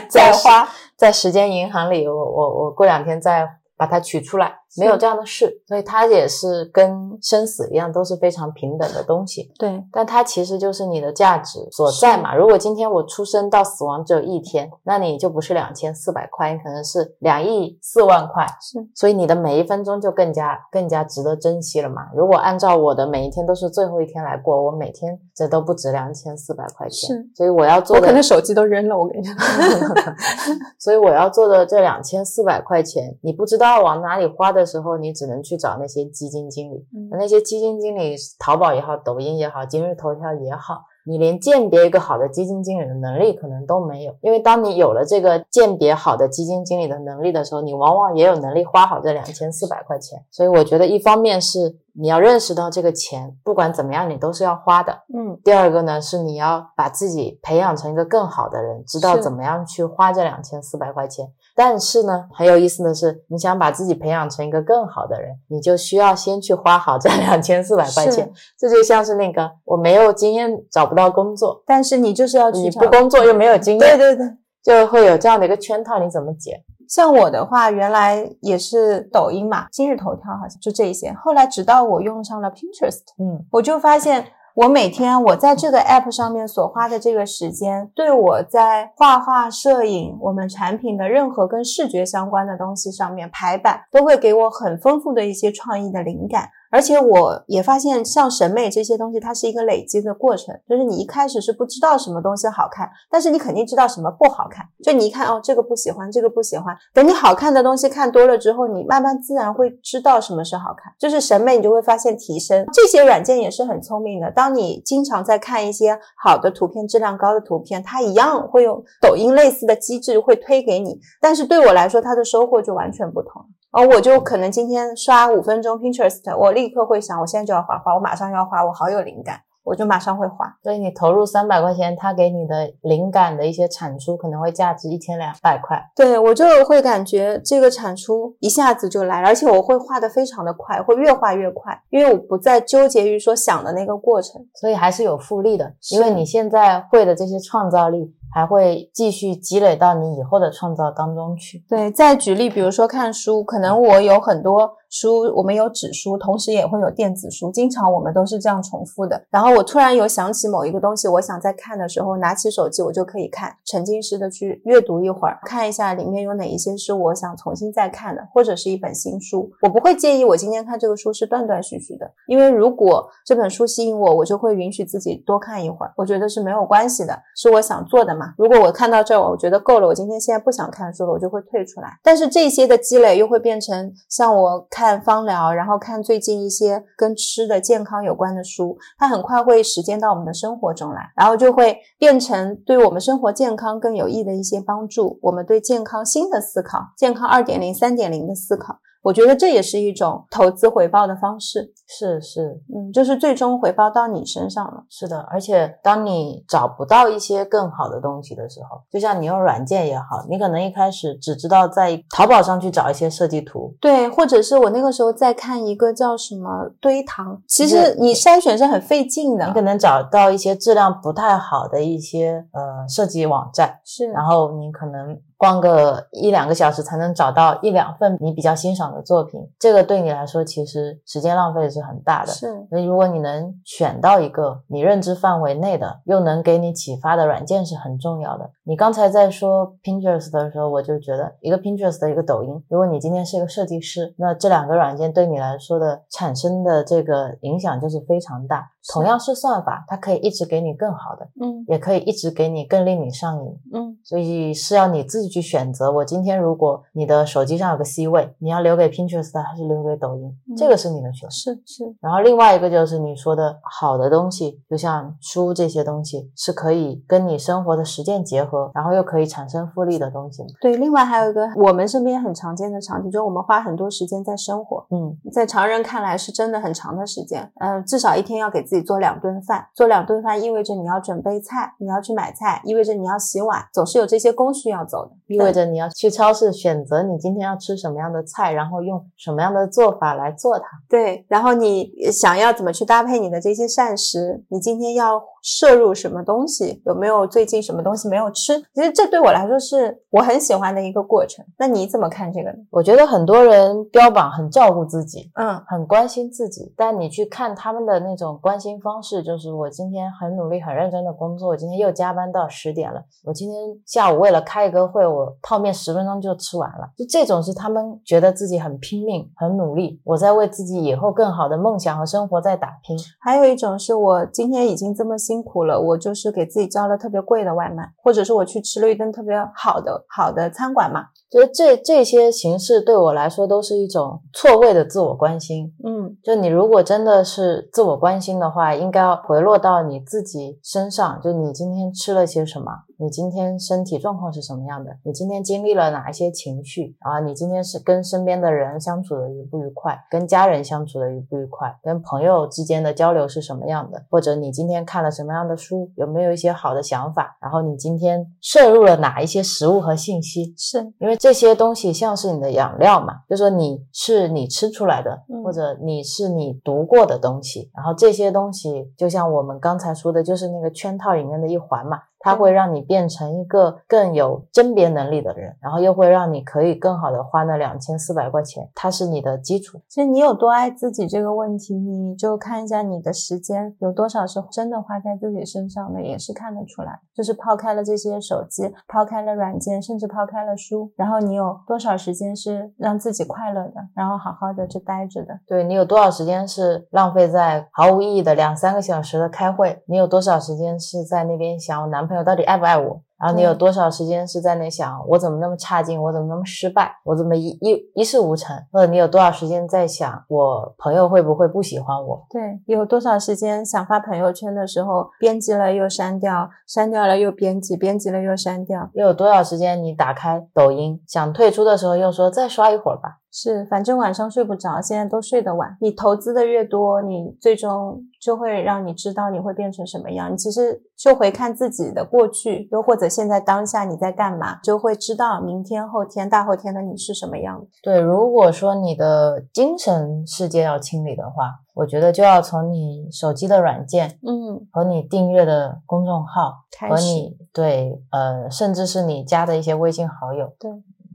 [SPEAKER 2] 再 花，
[SPEAKER 1] 在时间银行里，我我我过两天再把它取出来，没有这样的事。所以它也是跟生死一样，都是非常平等的东西。
[SPEAKER 2] 对，
[SPEAKER 1] 但它其实就是你的价值所在嘛。如果今天我出生到死亡只有一天，那你就不是两千四百块，你可能是两亿四万块。
[SPEAKER 2] 是，
[SPEAKER 1] 所以你的每一分钟就更加更加值得珍惜了嘛。如果按照我的每一天都是最后一天来过，我每天这都不值两千四百块钱。
[SPEAKER 2] 是，
[SPEAKER 1] 所以我要做的
[SPEAKER 2] 我可能手机都扔了，我跟你 讲。
[SPEAKER 1] 所以我要做的这两千四百块钱，你不知道往哪里花的时候，你只能去找那些基金经理。
[SPEAKER 2] 嗯
[SPEAKER 1] 那些基金经理，淘宝也好，抖音也好，今日头条也好，你连鉴别一个好的基金经理的能力可能都没有。因为当你有了这个鉴别好的基金经理的能力的时候，你往往也有能力花好这两千四百块钱。所以我觉得，一方面是你要认识到这个钱，不管怎么样，你都是要花的。
[SPEAKER 2] 嗯，
[SPEAKER 1] 第二个呢，是你要把自己培养成一个更好的人，知道怎么样去花这两千四百块钱。但是呢，很有意思的是，你想把自己培养成一个更好的人，你就需要先去花好这两千四百块钱。这就像是那个我没有经验找不到工作，
[SPEAKER 2] 但是你就是要去
[SPEAKER 1] 你不工作又没有经验，
[SPEAKER 2] 对对对。
[SPEAKER 1] 就会有这样的一个圈套，你怎么解？
[SPEAKER 2] 像我的话，原来也是抖音嘛，今日头条好像就这一些。后来直到我用上了 Pinterest，
[SPEAKER 1] 嗯，
[SPEAKER 2] 我就发现我每天我在这个 app 上面所花的这个时间，对我在画画、摄影、我们产品的任何跟视觉相关的东西上面排版，都会给我很丰富的一些创意的灵感。而且我也发现，像审美这些东西，它是一个累积的过程。就是你一开始是不知道什么东西好看，但是你肯定知道什么不好看。就你一看哦，这个不喜欢，这个不喜欢。等你好看的东西看多了之后，你慢慢自然会知道什么是好看。就是审美，你就会发现提升。这些软件也是很聪明的。当你经常在看一些好的图片、质量高的图片，它一样会用抖音类似的机制会推给你。但是对我来说，它的收获就完全不同。哦，我就可能今天刷五分钟 Pinterest，我立刻会想，我现在就要画画，我马上要画，我好有灵感，我就马上会画。
[SPEAKER 1] 所以你投入三百块钱，他给你的灵感的一些产出可能会价值一千两百块。
[SPEAKER 2] 对我就会感觉这个产出一下子就来了，而且我会画的非常的快，会越画越快，因为我不再纠结于说想的那个过程，
[SPEAKER 1] 所以还是有复利的，因为你现在会的这些创造力。还会继续积累到你以后的创造当中去。
[SPEAKER 2] 对，再举例，比如说看书，可能我有很多书，我们有纸书，同时也会有电子书，经常我们都是这样重复的。然后我突然有想起某一个东西，我想在看的时候，拿起手机我就可以看，沉浸式的去阅读一会儿，看一下里面有哪一些是我想重新再看的，或者是一本新书。我不会介意我今天看这个书是断断续续的，因为如果这本书吸引我，我就会允许自己多看一会儿，我觉得是没有关系的，是我想做的如果我看到这儿，我觉得够了，我今天现在不想看书了，我就会退出来。但是这些的积累又会变成像我看芳疗，然后看最近一些跟吃的健康有关的书，它很快会实践到我们的生活中来，然后就会变成对我们生活健康更有益的一些帮助。我们对健康新的思考，健康二点零、三点零的思考。我觉得这也是一种投资回报的方式，
[SPEAKER 1] 是是，
[SPEAKER 2] 嗯，就是最终回报到你身上了。
[SPEAKER 1] 是的，而且当你找不到一些更好的东西的时候，就像你用软件也好，你可能一开始只知道在淘宝上去找一些设计图，
[SPEAKER 2] 对，或者是我那个时候在看一个叫什么堆糖，其实你筛选是很费劲的，
[SPEAKER 1] 你可能找到一些质量不太好的一些呃设计网站，
[SPEAKER 2] 是，
[SPEAKER 1] 然后你可能。逛个一两个小时才能找到一两份你比较欣赏的作品，这个对你来说其实时间浪费是很大的。
[SPEAKER 2] 是，
[SPEAKER 1] 所以如果你能选到一个你认知范围内的，又能给你启发的软件是很重要的。你刚才在说 Pinterest 的时候，我就觉得一个 Pinterest 的一个抖音，如果你今天是一个设计师，那这两个软件对你来说的产生的这个影响就是非常大。同样是算法，它可以一直给你更好的，
[SPEAKER 2] 嗯，
[SPEAKER 1] 也可以一直给你更令你上瘾，
[SPEAKER 2] 嗯，
[SPEAKER 1] 所以是要你自己去选择。我今天如果你的手机上有个 C 位，你要留给 Pinterest 还是留给抖音？这个是你的选择。
[SPEAKER 2] 是是。
[SPEAKER 1] 然后另外一个就是你说的好的东西，就像书这些东西，是可以跟你生活的实践结合，然后又可以产生复利的东西。
[SPEAKER 2] 对，另外还有一个我们身边很常见的场景，就是我们花很多时间在生活，
[SPEAKER 1] 嗯，
[SPEAKER 2] 在常人看来是真的很长的时间，嗯，至少一天要给自己做两顿饭。做两顿饭意味着你要准备菜，你要去买菜，意味着你要洗碗，总是有这些工序要走的，
[SPEAKER 1] 意味着你要去超市选择你今天要吃什么样的菜，然后用什么样的做法来做它。
[SPEAKER 2] 对，然后你想要怎么去搭配你的这些膳食，你今天要摄入什么东西，有没有最近什么东西没有吃？其实这对我来说是我很喜欢的一个过程。那你怎么看这个呢？
[SPEAKER 1] 我觉得很多人标榜很照顾自己，
[SPEAKER 2] 嗯，
[SPEAKER 1] 很关心自己，但你去看他们的那种关心方式，就是。我今天很努力、很认真的工作，我今天又加班到十点了。我今天下午为了开一个会，我泡面十分钟就吃完了。就这种是他们觉得自己很拼命、很努力，我在为自己以后更好的梦想和生活在打拼。
[SPEAKER 2] 还有一种是我今天已经这么辛苦了，我就是给自己叫了特别贵的外卖，或者是我去吃了一顿特别好的好的餐馆嘛。
[SPEAKER 1] 就是这这些形式对我来说都是一种错位的自我关心。
[SPEAKER 2] 嗯，
[SPEAKER 1] 就你如果真的是自我关心的话，应该要回落到你自己身上。就你今天吃了些什么，你今天身体状况是什么样的，你今天经历了哪一些情绪啊，你今天是跟身边的人相处的愉不愉快，跟家人相处的愉不愉快，跟朋友之间的交流是什么样的，或者你今天看了什么样的书，有没有一些好的想法，然后你今天摄入了哪一些食物和信息，
[SPEAKER 2] 是。
[SPEAKER 1] 因为这些东西像是你的养料嘛，就说你是你吃出来的，
[SPEAKER 2] 嗯
[SPEAKER 1] 或者你是你读过的东西，然后这些东西就像我们刚才说的，就是那个圈套里面的一环嘛，它会让你变成一个更有甄别能力的人，然后又会让你可以更好的花那两千四百块钱，它是你的基础。
[SPEAKER 2] 其实你有多爱自己这个问题，你就看一下你的时间有多少是真的花在自己身上的，也是看得出来。就是抛开了这些手机，抛开了软件，甚至抛开了书，然后你有多少时间是让自己快乐的，然后好好的就待着的。
[SPEAKER 1] 对你有多少时间是浪费在毫无意义的两三个小时的开会？你有多少时间是在那边想要男朋友到底爱不爱我？然后你有多少时间是在那想我怎么那么差劲，我怎么那么失败，我怎么一一一事无成？或者你有多少时间在想我朋友会不会不喜欢我？
[SPEAKER 2] 对，有多少时间想发朋友圈的时候，编辑了又删掉，删掉了又编辑，编辑了又删掉。
[SPEAKER 1] 又有多少时间你打开抖音想退出的时候又说再刷一会儿吧？
[SPEAKER 2] 是，反正晚上睡不着，现在都睡得晚。你投资的越多，你最终就会让你知道你会变成什么样。你其实就回看自己的过去，又或者现在当下你在干嘛，就会知道明天、后天、大后天的你是什么样的。
[SPEAKER 1] 对，如果说你的精神世界要清理的话，我觉得就要从你手机的软件
[SPEAKER 2] 嗯，
[SPEAKER 1] 和你订阅的公众号
[SPEAKER 2] 开始
[SPEAKER 1] 和你对呃，甚至是你加的一些微信好友，
[SPEAKER 2] 对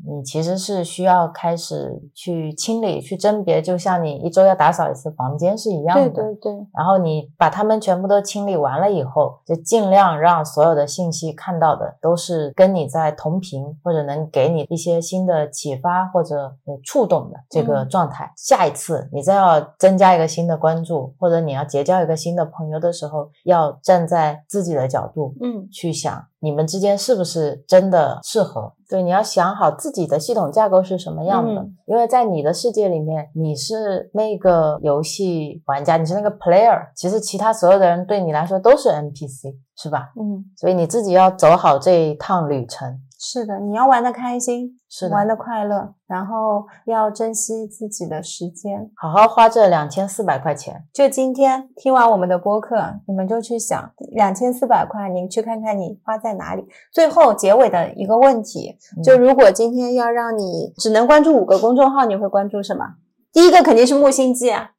[SPEAKER 1] 你其实是需要开始去清理、去甄别，就像你一周要打扫一次房间是一样的。
[SPEAKER 2] 对对对，
[SPEAKER 1] 然后你把它们全部都清理完了以后，就尽量让所有的信息看到的都是跟你在同频，或者能给你一些新的启发或者呃触动的这个
[SPEAKER 2] 嗯
[SPEAKER 1] 状态。下一次你再要增加一个新的关注，或者你要结交一个新的朋友的时候，要站在自己的角度，
[SPEAKER 2] 嗯，
[SPEAKER 1] 去想你们之间是不是真的适合。对，你要想好自己的系统架构是什么样的，
[SPEAKER 2] 嗯
[SPEAKER 1] 因为在你的世界里面，你是那个游戏玩家，你是那个 player，其实其他所有的人对你来说都是 NPC，是吧？
[SPEAKER 2] 嗯，
[SPEAKER 1] 所以你自己要走好这一趟旅程。
[SPEAKER 2] 是的，你要玩的开心，
[SPEAKER 1] 是的
[SPEAKER 2] 玩的快乐，然后要珍惜自己的时间。
[SPEAKER 1] 好好花这两千四百块钱，
[SPEAKER 2] 就今天听完我们的播客，你们就去想两千四百块，你去看看你花在哪里。最后结尾的一个问题，就如果今天要让你只能关注五个公众号，你会关注什么？第一个肯定是木星记啊，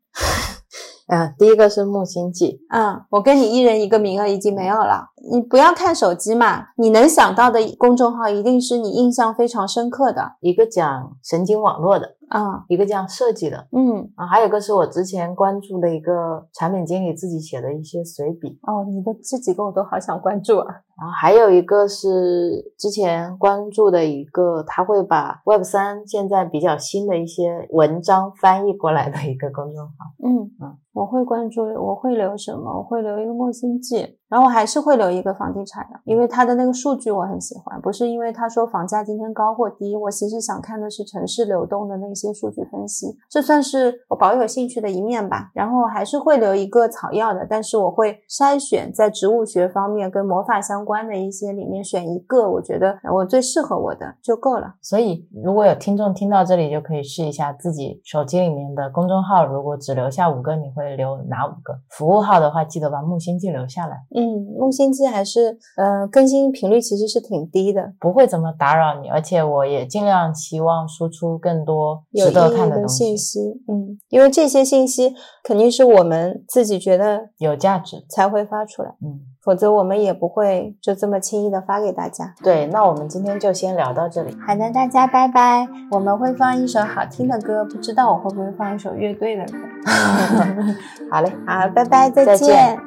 [SPEAKER 1] 嗯，第一个是木星记，
[SPEAKER 2] 嗯，我跟你一人一个名额已经没有了。你不要看手机嘛，你能想到的公众号一定是你印象非常深刻的
[SPEAKER 1] 一个讲神经网络的，
[SPEAKER 2] 啊，
[SPEAKER 1] 一个讲设计的，
[SPEAKER 2] 嗯，
[SPEAKER 1] 啊，还有一个是我之前关注的一个产品经理自己写的一些随笔，
[SPEAKER 2] 哦，你的这几个我都好想关注啊。
[SPEAKER 1] 然后还有一个是之前关注的一个，他会把 Web 三现在比较新的一些文章翻译过来的一个公众号。
[SPEAKER 2] 嗯
[SPEAKER 1] 嗯，
[SPEAKER 2] 我会关注，我会留什么？我会留一个木星记，然后我还是会留一个房地产的，因为它的那个数据我很喜欢，不是因为他说房价今天高或低，我其实想看的是城市流动的那些数据分析，这算是我保有兴趣的一面吧。然后还是会留一个草药的，但是我会筛选在植物学方面跟魔法相关的一些里面选一个，我觉得我最适合我的就够了。
[SPEAKER 1] 所以如果有听众听到这里，就可以试一下自己手机里面的公众号，如果只留下五个，你会留哪五个？服务号的话，记得把木星记留下来，
[SPEAKER 2] 嗯，木星记还是呃更新频率其实是挺低的，
[SPEAKER 1] 不会怎么打扰你，而且我也尽量期望输出更多
[SPEAKER 2] 有
[SPEAKER 1] 值得看东西，
[SPEAKER 2] 信息，嗯，因为这些信息肯定是我们自己觉得
[SPEAKER 1] 有价值。
[SPEAKER 2] 才会发出来，
[SPEAKER 1] 嗯，
[SPEAKER 2] 否则我们也不会就这么轻易的发给大家。
[SPEAKER 1] 对，那我们今天就先聊到这里。
[SPEAKER 2] 好的，大家拜拜。我们会放一首好听的歌，不知道我会不会放一首乐队的歌。
[SPEAKER 1] 好嘞，
[SPEAKER 2] 好，拜拜，再
[SPEAKER 1] 见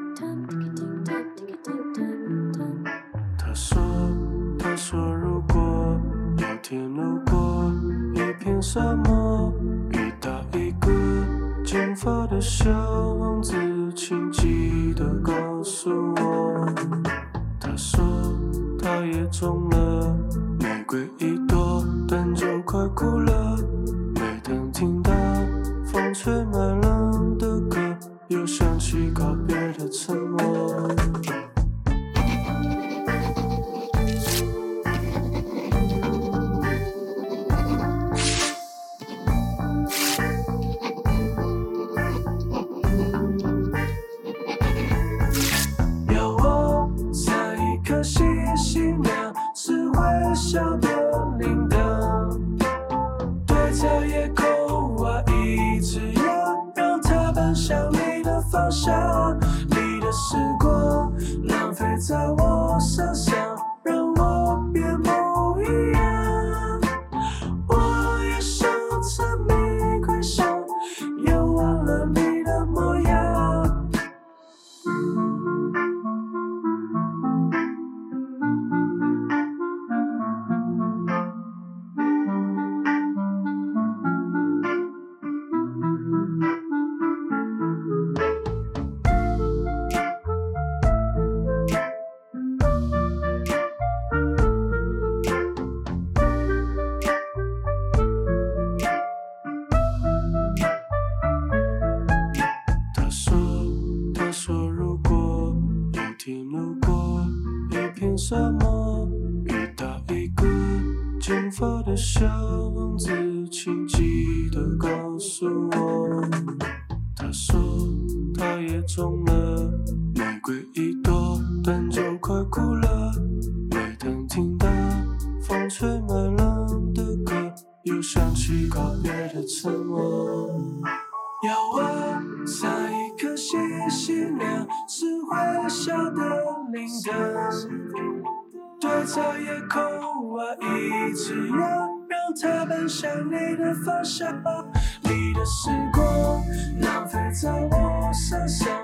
[SPEAKER 3] 天路过一片沙漠，遇到一个金发的小王子，请记得告诉我。”他说他也中了玫瑰一朵，但就快哭了。每当听到风吹麦浪的歌，又想起告别的沉默。你的方向你的时光浪费在我身上。